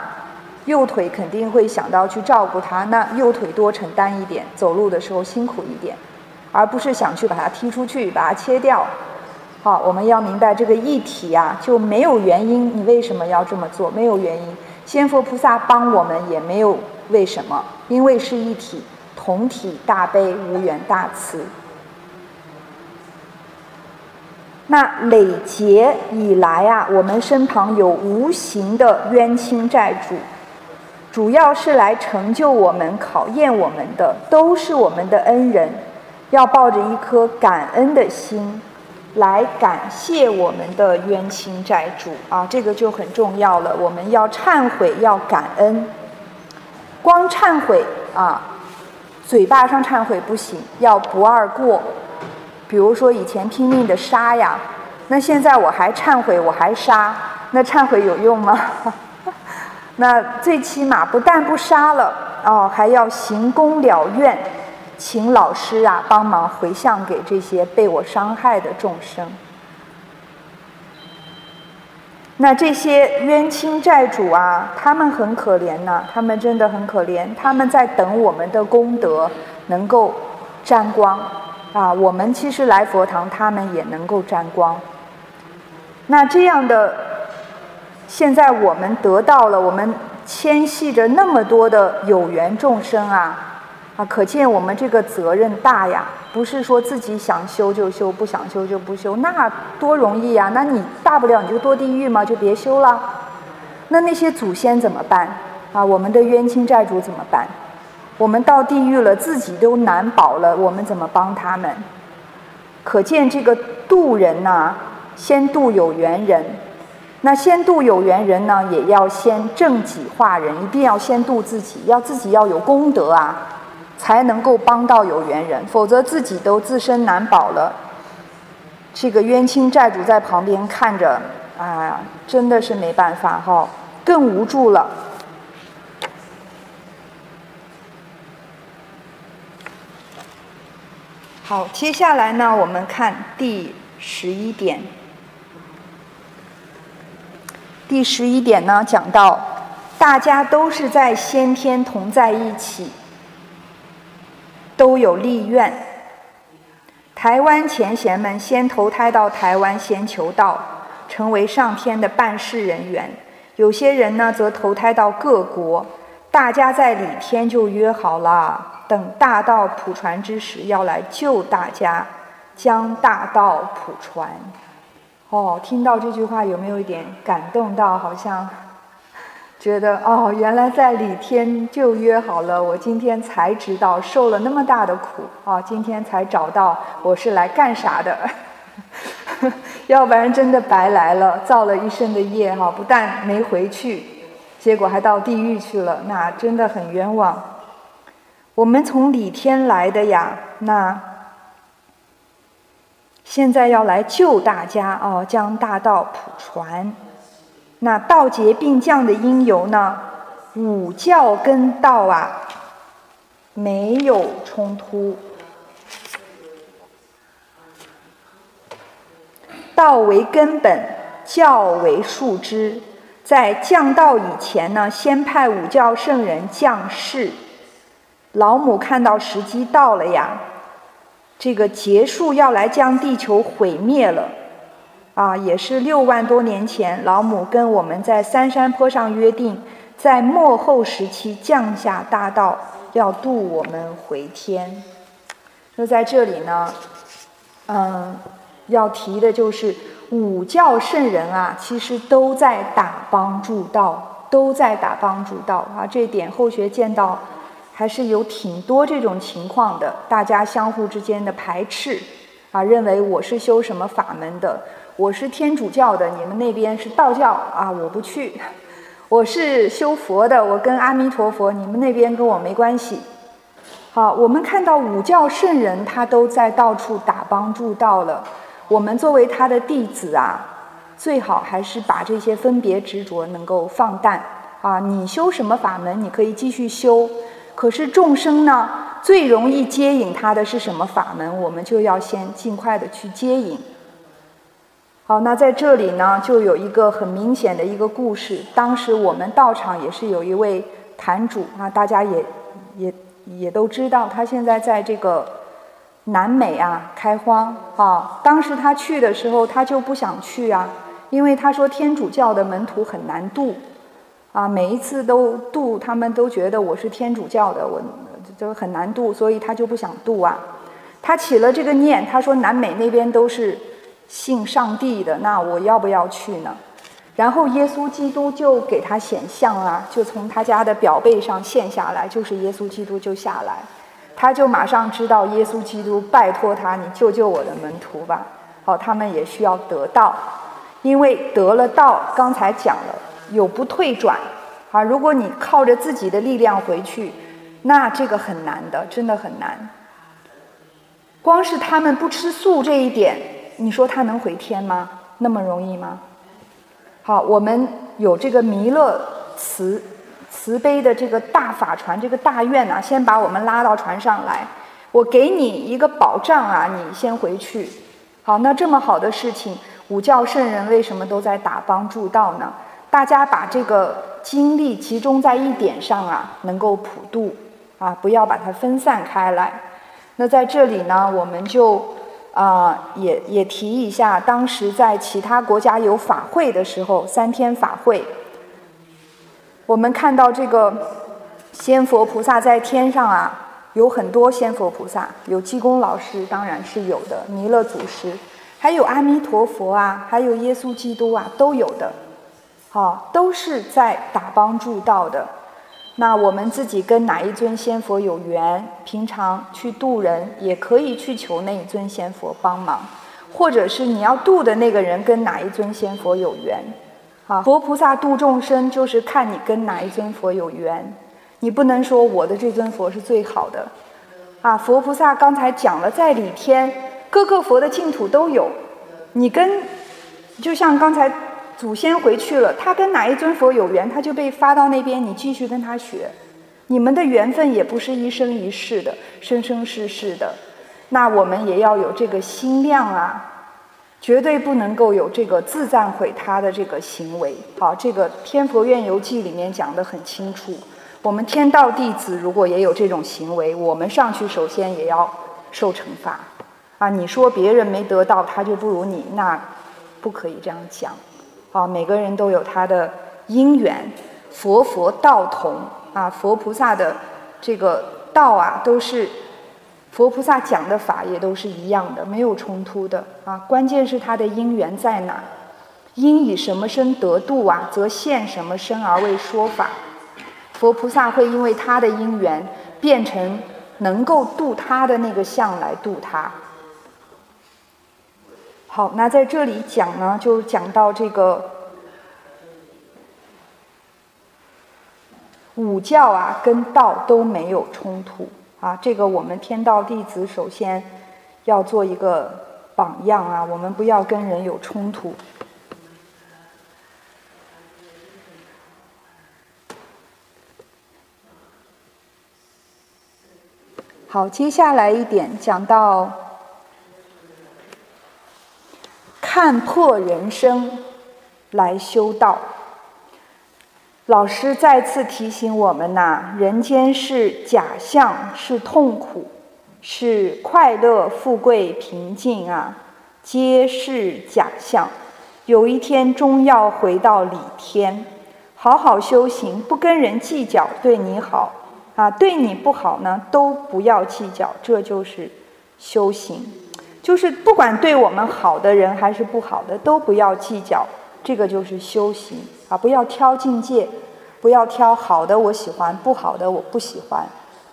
右腿肯定会想到去照顾他，那右腿多承担一点，走路的时候辛苦一点，而不是想去把它踢出去，把它切掉。好，我们要明白这个一体呀，就没有原因，你为什么要这么做？没有原因。仙佛菩萨帮我们也没有为什么，因为是一体，同体大悲无缘大慈。那累劫以来啊，我们身旁有无形的冤亲债主，主要是来成就我们、考验我们的，都是我们的恩人，要抱着一颗感恩的心。来感谢我们的冤亲债主啊，这个就很重要了。我们要忏悔，要感恩。光忏悔啊，嘴巴上忏悔不行，要不二过。比如说以前拼命的杀呀，那现在我还忏悔，我还杀，那忏悔有用吗？(laughs) 那最起码不但不杀了哦，还要行功了愿，请老师啊帮忙回向给这些被我伤害的众生。那这些冤亲债主啊，他们很可怜呐，他们真的很可怜，他们在等我们的功德能够沾光啊。我们其实来佛堂，他们也能够沾光。那这样的，现在我们得到了，我们牵系着那么多的有缘众生啊。啊，可见我们这个责任大呀！不是说自己想修就修，不想修就不修，那多容易呀！那你大不了你就堕地狱嘛，就别修了。那那些祖先怎么办？啊，我们的冤亲债主怎么办？我们到地狱了，自己都难保了，我们怎么帮他们？可见这个渡人呐，先渡有缘人。那先渡有缘人呢，也要先正己化人，一定要先渡自己，要自己要有功德啊。才能够帮到有缘人，否则自己都自身难保了。这个冤亲债主在旁边看着，啊，真的是没办法哈，更无助了。好，接下来呢，我们看第十一点。第十一点呢，讲到大家都是在先天同在一起。都有利愿。台湾前贤们先投胎到台湾，先求道，成为上天的办事人员。有些人呢，则投胎到各国，大家在里天就约好了，等大道普传之时，要来救大家，将大道普传。哦，听到这句话有没有一点感动到？好像。觉得哦，原来在里天就约好了，我今天才知道受了那么大的苦啊，今天才找到我是来干啥的，(laughs) 要不然真的白来了，造了一身的业哈，不但没回去，结果还到地狱去了，那真的很冤枉。我们从里天来的呀，那现在要来救大家哦，将大道普传。那道劫并降的因由呢？五教跟道啊没有冲突，道为根本，教为树枝。在降道以前呢，先派五教圣人降世。老母看到时机到了呀，这个结束要来将地球毁灭了。啊，也是六万多年前，老母跟我们在三山坡上约定，在末后时期降下大道，要渡我们回天。那在这里呢，嗯，要提的就是五教圣人啊，其实都在打帮助道，都在打帮助道啊。这点后学见到，还是有挺多这种情况的，大家相互之间的排斥啊，认为我是修什么法门的。我是天主教的，你们那边是道教啊，我不去。我是修佛的，我跟阿弥陀佛，你们那边跟我没关系。好，我们看到五教圣人他都在到处打帮助道了。我们作为他的弟子啊，最好还是把这些分别执着能够放淡啊。你修什么法门，你可以继续修。可是众生呢，最容易接引他的是什么法门，我们就要先尽快的去接引。好，那在这里呢，就有一个很明显的一个故事。当时我们道场也是有一位坛主啊，大家也也也都知道，他现在在这个南美啊开荒啊。当时他去的时候，他就不想去啊，因为他说天主教的门徒很难渡啊，每一次都渡，他们都觉得我是天主教的，我就很难渡，所以他就不想渡啊。他起了这个念，他说南美那边都是。信上帝的，那我要不要去呢？然后耶稣基督就给他显像啊，就从他家的表背上现下来，就是耶稣基督就下来，他就马上知道耶稣基督拜托他，你救救我的门徒吧。好，他们也需要得道，因为得了道，刚才讲了有不退转啊。如果你靠着自己的力量回去，那这个很难的，真的很难。光是他们不吃素这一点。你说他能回天吗？那么容易吗？好，我们有这个弥勒慈慈悲的这个大法船，这个大愿啊，先把我们拉到船上来。我给你一个保障啊，你先回去。好，那这么好的事情，五教圣人为什么都在打帮助道呢？大家把这个精力集中在一点上啊，能够普渡啊，不要把它分散开来。那在这里呢，我们就啊也也提一下，当时在其他国家有法会的时候，三天法会，我们看到这个仙佛菩萨在天上啊，有很多仙佛菩萨，有济公老师当然是有的，弥勒祖师，还有阿弥陀佛啊，还有耶稣基督啊，都有的，好，都是在打帮助道的。那我们自己跟哪一尊仙佛有缘，平常去渡人，也可以去求那一尊仙佛帮忙，或者是你要渡的那个人跟哪一尊仙佛有缘，啊，佛菩萨度众生就是看你跟哪一尊佛有缘，你不能说我的这尊佛是最好的，啊，佛菩萨刚才讲了，在里天各个佛的净土都有，你跟，就像刚才。祖先回去了，他跟哪一尊佛有缘，他就被发到那边，你继续跟他学。你们的缘分也不是一生一世的，生生世世的。那我们也要有这个心量啊，绝对不能够有这个自赞毁他的这个行为。好，这个《天佛愿游记》里面讲得很清楚。我们天道弟子如果也有这种行为，我们上去首先也要受惩罚。啊，你说别人没得到，他就不如你，那不可以这样讲。啊，每个人都有他的因缘，佛佛道同啊，佛菩萨的这个道啊，都是佛菩萨讲的法，也都是一样的，没有冲突的啊。关键是他的因缘在哪，因以什么身得度啊，则现什么身而为说法。佛菩萨会因为他的因缘，变成能够度他的那个相来度他。好，那在这里讲呢，就讲到这个五教啊，跟道都没有冲突啊。这个我们天道弟子首先要做一个榜样啊，我们不要跟人有冲突。好，接下来一点讲到。看破人生，来修道。老师再次提醒我们呐，人间是假象，是痛苦，是快乐、富贵、平静啊，皆是假象。有一天终要回到里天，好好修行，不跟人计较，对你好啊，对你不好呢，都不要计较，这就是修行。就是不管对我们好的人还是不好的，都不要计较，这个就是修行啊！不要挑境界，不要挑好的我喜欢，不好的我不喜欢，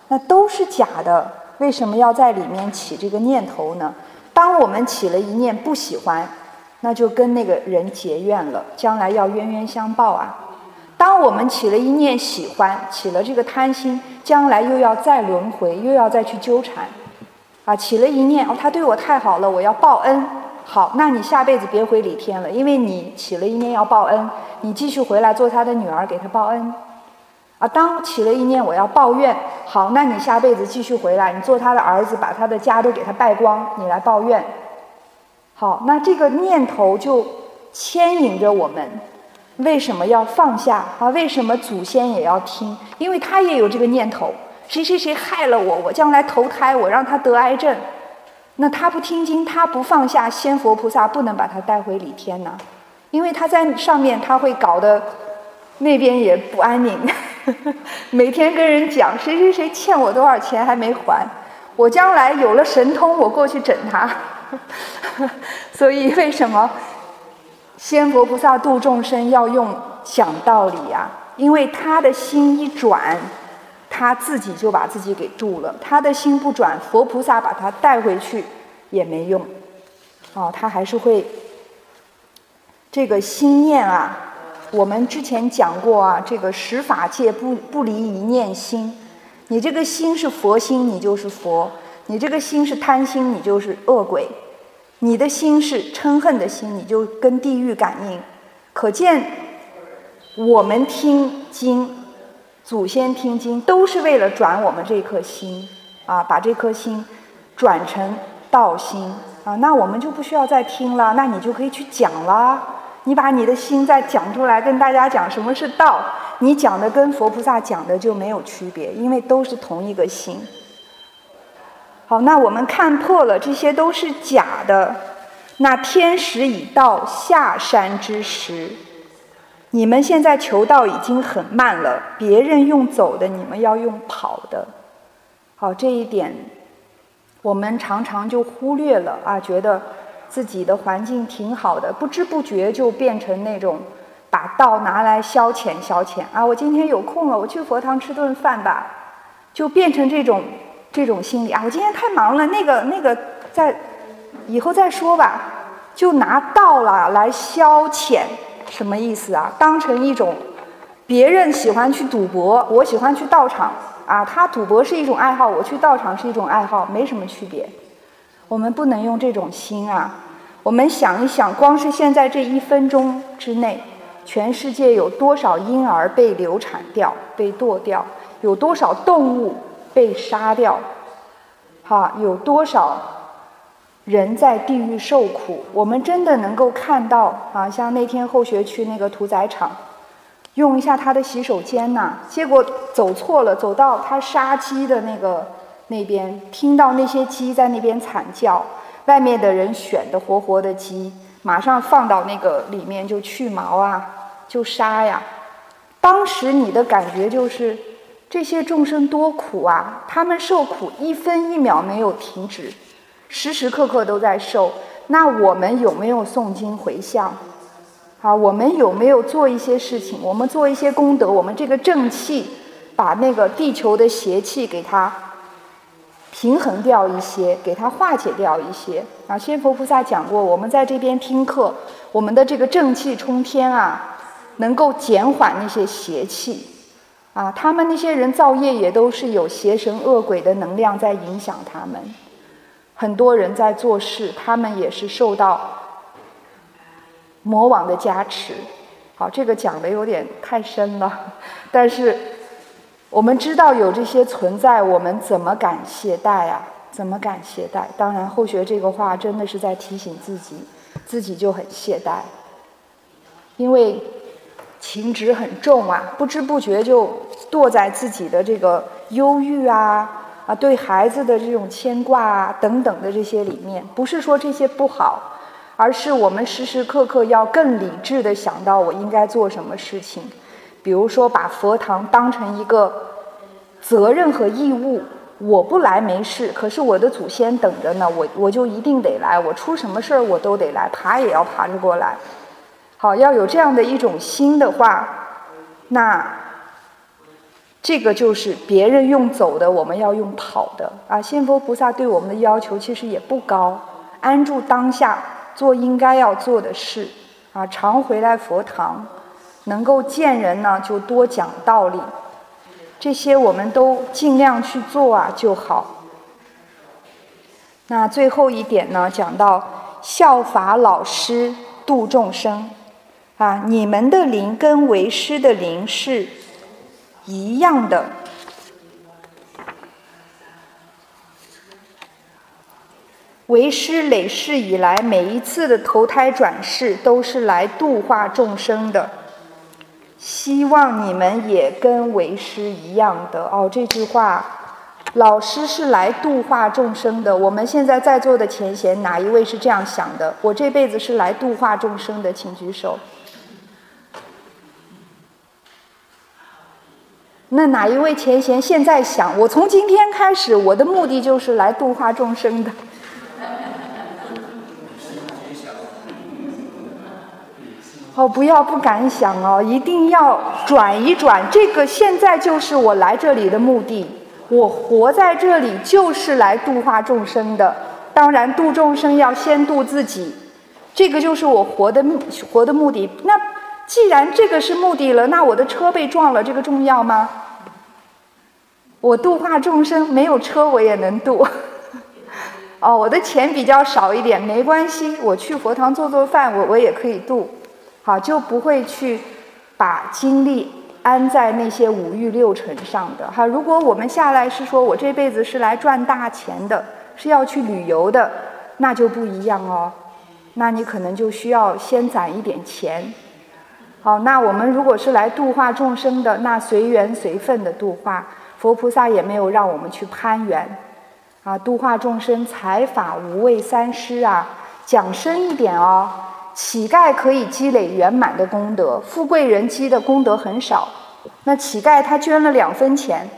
那都是假的。为什么要在里面起这个念头呢？当我们起了一念不喜欢，那就跟那个人结怨了，将来要冤冤相报啊！当我们起了一念喜欢，起了这个贪心，将来又要再轮回，又要再去纠缠。啊，起了一念哦，他对我太好了，我要报恩。好，那你下辈子别回李天了，因为你起了一念要报恩，你继续回来做他的女儿，给他报恩。啊，当起了一念我要报怨，好，那你下辈子继续回来，你做他的儿子，把他的家都给他败光，你来报怨。好，那这个念头就牵引着我们，为什么要放下啊？为什么祖先也要听？因为他也有这个念头。谁谁谁害了我，我将来投胎，我让他得癌症，那他不听经，他不放下，仙佛菩萨不能把他带回李天呐，因为他在上面，他会搞得那边也不安宁，(laughs) 每天跟人讲谁谁谁欠我多少钱还没还，我将来有了神通，我过去整他，(laughs) 所以为什么仙佛菩萨度众生要用讲道理呀？因为他的心一转。他自己就把自己给住了，他的心不转，佛菩萨把他带回去也没用，哦，他还是会这个心念啊。我们之前讲过啊，这个十法界不不离一念心，你这个心是佛心，你就是佛；你这个心是贪心，你就是恶鬼；你的心是嗔恨的心，你就跟地狱感应。可见我们听。经，祖先听经，都是为了转我们这颗心啊，把这颗心转成道心啊。那我们就不需要再听了，那你就可以去讲了。你把你的心再讲出来，跟大家讲什么是道，你讲的跟佛菩萨讲的就没有区别，因为都是同一个心。好，那我们看破了，这些都是假的。那天时已到下山之时，你们现在求道已经很慢了，别人用走的，你们要用跑的。好，这一点我们常常就忽略了啊，觉得自己的环境挺好的，不知不觉就变成那种把道拿来消遣消遣啊。我今天有空了，我去佛堂吃顿饭吧，就变成这种。这种心理啊，我今天太忙了，那个那个，在以后再说吧，就拿道了来消遣，什么意思啊？当成一种别人喜欢去赌博，我喜欢去道场啊，他赌博是一种爱好，我去道场是一种爱好，没什么区别。我们不能用这种心啊！我们想一想，光是现在这一分钟之内，全世界有多少婴儿被流产掉、被剁掉？有多少动物？被杀掉，哈，有多少人在地狱受苦？我们真的能够看到啊！像那天后学区那个屠宰场，用一下他的洗手间呐，结果走错了，走到他杀鸡的那个那边，听到那些鸡在那边惨叫，外面的人选的活活的鸡，马上放到那个里面就去毛啊，就杀呀。当时你的感觉就是。这些众生多苦啊！他们受苦一分一秒没有停止，时时刻刻都在受。那我们有没有诵经回向？啊，我们有没有做一些事情？我们做一些功德，我们这个正气把那个地球的邪气给它平衡掉一些，给它化解掉一些。啊，仙佛菩萨讲过，我们在这边听课，我们的这个正气冲天啊，能够减缓那些邪气。啊，他们那些人造业也都是有邪神恶鬼的能量在影响他们。很多人在做事，他们也是受到魔王的加持。好，这个讲的有点太深了，(laughs) 但是我们知道有这些存在，我们怎么敢懈怠啊？怎么敢懈怠？当然，后学这个话真的是在提醒自己，自己就很懈怠，因为。情执很重啊，不知不觉就堕在自己的这个忧郁啊啊，对孩子的这种牵挂啊等等的这些里面。不是说这些不好，而是我们时时刻刻要更理智的想到我应该做什么事情。比如说，把佛堂当成一个责任和义务，我不来没事，可是我的祖先等着呢，我我就一定得来，我出什么事儿我都得来，爬也要爬着过来。好，要有这样的一种心的话，那这个就是别人用走的，我们要用跑的啊。信佛菩萨对我们的要求其实也不高，安住当下，做应该要做的事啊，常回来佛堂，能够见人呢就多讲道理，这些我们都尽量去做啊就好。那最后一点呢，讲到效法老师度众生。啊，你们的灵跟为师的灵是一样的。为师累世以来，每一次的投胎转世都是来度化众生的。希望你们也跟为师一样的哦。这句话，老师是来度化众生的。我们现在在座的前贤，哪一位是这样想的？我这辈子是来度化众生的，请举手。那哪一位前贤现在想？我从今天开始，我的目的就是来度化众生的。(laughs) 哦，不要不敢想哦，一定要转一转。这个现在就是我来这里的目的。我活在这里就是来度化众生的。当然，度众生要先度自己，这个就是我活的目活的目的。那既然这个是目的了，那我的车被撞了，这个重要吗？我度化众生，没有车我也能度。(laughs) 哦，我的钱比较少一点，没关系，我去佛堂做做饭，我我也可以度。好，就不会去把精力安在那些五欲六尘上的哈。如果我们下来是说我这辈子是来赚大钱的，是要去旅游的，那就不一样哦。那你可能就需要先攒一点钱。好，那我们如果是来度化众生的，那随缘随分的度化。佛菩萨也没有让我们去攀缘，啊，度化众生，财法无畏三施啊。讲深一点哦，乞丐可以积累圆满的功德，富贵人积的功德很少。那乞丐他捐了两分钱，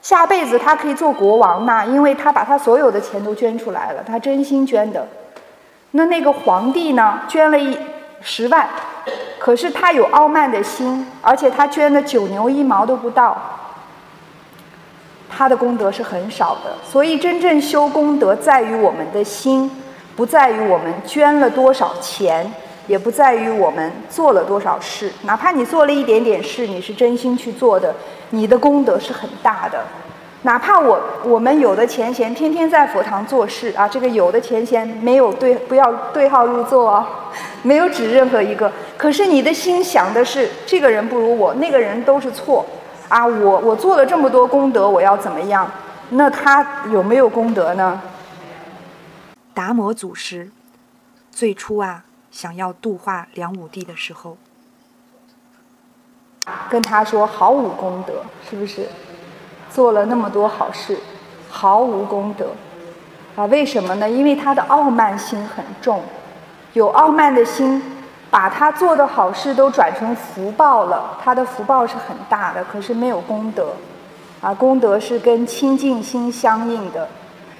下辈子他可以做国王呢，因为他把他所有的钱都捐出来了，他真心捐的。那那个皇帝呢，捐了一十万，可是他有傲慢的心，而且他捐的九牛一毛都不到。他的功德是很少的，所以真正修功德在于我们的心，不在于我们捐了多少钱，也不在于我们做了多少事。哪怕你做了一点点事，你是真心去做的，你的功德是很大的。哪怕我我们有的前贤天天在佛堂做事啊，这个有的前贤没有对，不要对号入座哦，没有指任何一个。可是你的心想的是，这个人不如我，那个人都是错。啊，我我做了这么多功德，我要怎么样？那他有没有功德呢？达摩祖师最初啊，想要度化梁武帝的时候，跟他说毫无功德，是不是？做了那么多好事，毫无功德啊？为什么呢？因为他的傲慢心很重，有傲慢的心。把他做的好事都转成福报了，他的福报是很大的，可是没有功德，啊，功德是跟清净心相应的，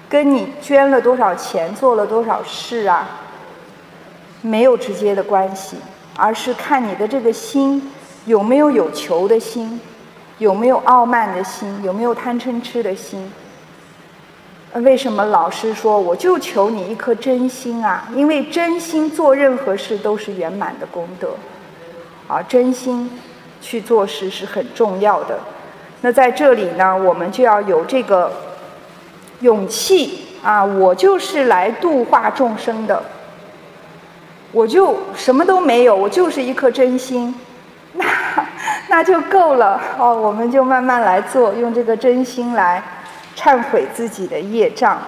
跟你捐了多少钱、做了多少事啊，没有直接的关系，而是看你的这个心有没有有求的心，有没有傲慢的心，有没有贪嗔痴的心。为什么老师说我就求你一颗真心啊？因为真心做任何事都是圆满的功德，啊，真心去做事是很重要的。那在这里呢，我们就要有这个勇气啊！我就是来度化众生的，我就什么都没有，我就是一颗真心，那那就够了哦。我们就慢慢来做，用这个真心来。忏悔自己的业障，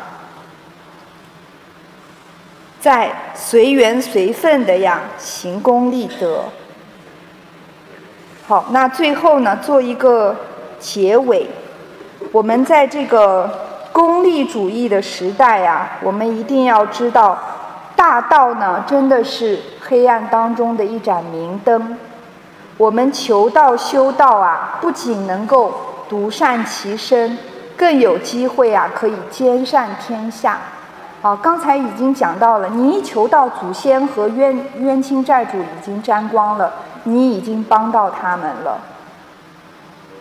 在随缘随分的呀行功立德。好，那最后呢，做一个结尾。我们在这个功利主义的时代呀，我们一定要知道，大道呢真的是黑暗当中的一盏明灯。我们求道修道啊，不仅能够独善其身。更有机会啊，可以兼善天下。好，刚才已经讲到了，你一求到祖先和冤冤亲债主已经沾光了，你已经帮到他们了。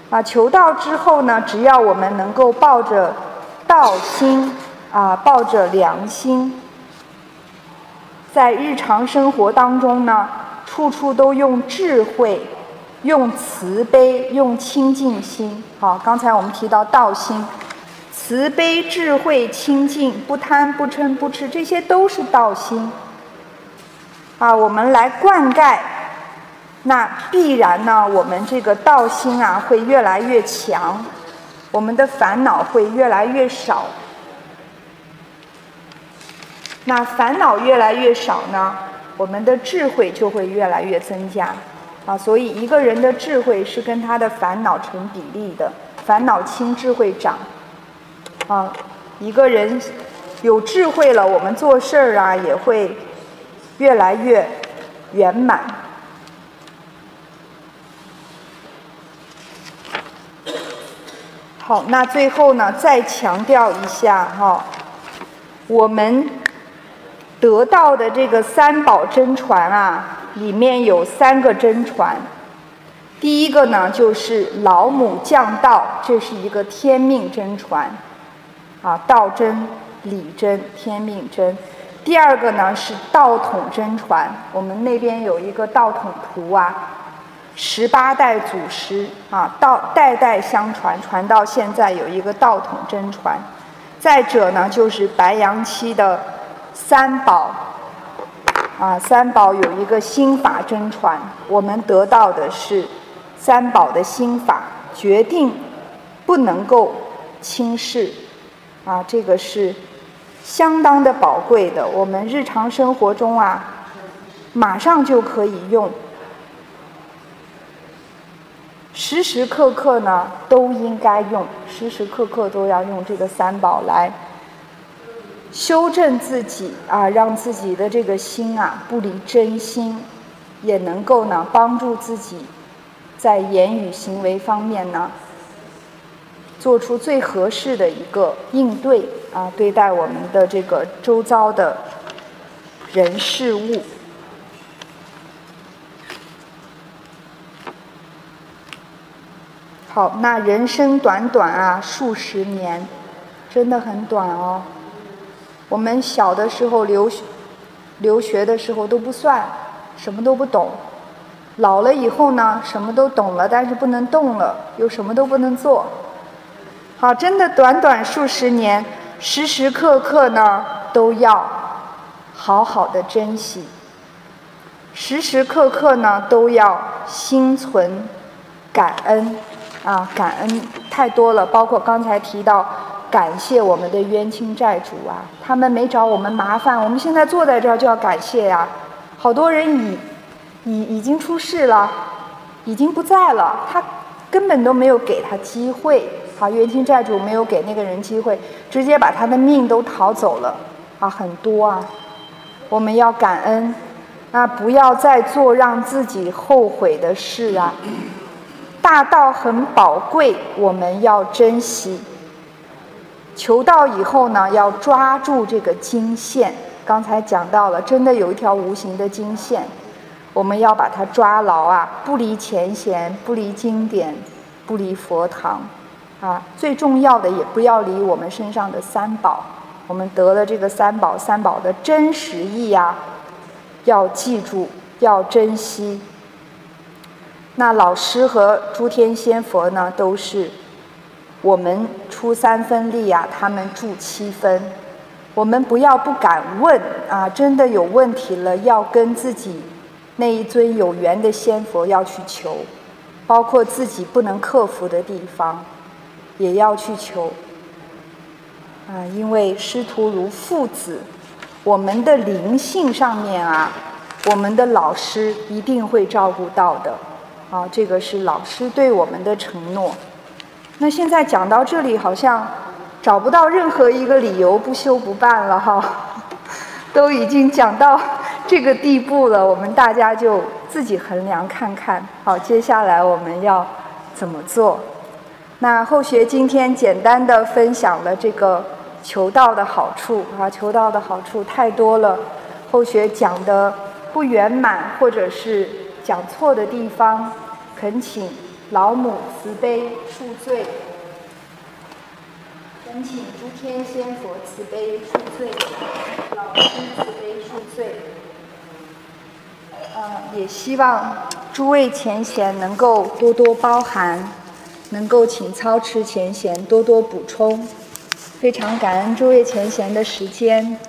啊，求道之后呢，只要我们能够抱着道心啊，抱着良心，在日常生活当中呢，处处都用智慧。用慈悲，用清净心。好，刚才我们提到道心，慈悲、智慧、清净，不贪、不嗔、不痴，这些都是道心。啊，我们来灌溉，那必然呢，我们这个道心啊会越来越强，我们的烦恼会越来越少。那烦恼越来越少呢，我们的智慧就会越来越增加。啊，所以一个人的智慧是跟他的烦恼成比例的，烦恼轻，智慧长。啊，一个人有智慧了，我们做事儿啊也会越来越圆满。好，那最后呢，再强调一下哈，我们得到的这个三宝真传啊。里面有三个真传，第一个呢就是老母降道，这是一个天命真传，啊道真、理真、天命真。第二个呢是道统真传，我们那边有一个道统图啊，十八代祖师啊，道代代相传，传到现在有一个道统真传。再者呢就是白羊期的三宝。啊，三宝有一个心法真传，我们得到的是三宝的心法，决定不能够轻视，啊，这个是相当的宝贵的。我们日常生活中啊，马上就可以用，时时刻刻呢都应该用，时时刻刻都要用这个三宝来。修正自己啊，让自己的这个心啊不离真心，也能够呢帮助自己在言语行为方面呢做出最合适的一个应对啊，对待我们的这个周遭的人事物。好，那人生短短啊，数十年，真的很短哦。我们小的时候留学，留学的时候都不算，什么都不懂。老了以后呢，什么都懂了，但是不能动了，又什么都不能做。好，真的短短数十年，时时刻刻呢都要好好的珍惜，时时刻刻呢都要心存感恩啊，感恩太多了，包括刚才提到。感谢我们的冤亲债主啊，他们没找我们麻烦，我们现在坐在这儿就要感谢呀。好多人已已已经出事了，已经不在了，他根本都没有给他机会。好，冤亲债主没有给那个人机会，直接把他的命都逃走了啊，很多啊。我们要感恩啊，不要再做让自己后悔的事啊。大道很宝贵，我们要珍惜。求道以后呢，要抓住这个经线。刚才讲到了，真的有一条无形的经线，我们要把它抓牢啊！不离前贤，不离经典，不离佛堂，啊，最重要的也不要离我们身上的三宝。我们得了这个三宝，三宝的真实意啊，要记住，要珍惜。那老师和诸天仙佛呢，都是。我们出三分力呀，他们助七分。我们不要不敢问啊，真的有问题了，要跟自己那一尊有缘的仙佛要去求，包括自己不能克服的地方，也要去求。啊，因为师徒如父子，我们的灵性上面啊，我们的老师一定会照顾到的。啊，这个是老师对我们的承诺。那现在讲到这里，好像找不到任何一个理由不修不办了哈，都已经讲到这个地步了，我们大家就自己衡量看看。好，接下来我们要怎么做？那后学今天简单的分享了这个求道的好处啊，求道的好处太多了，后学讲的不圆满或者是讲错的地方，恳请。老母慈悲恕罪，恳请诸天仙佛慈悲恕罪，老师慈悲恕罪。呃，也希望诸位前贤能够多多包涵，能够请操持前贤多多补充。非常感恩诸位前贤的时间。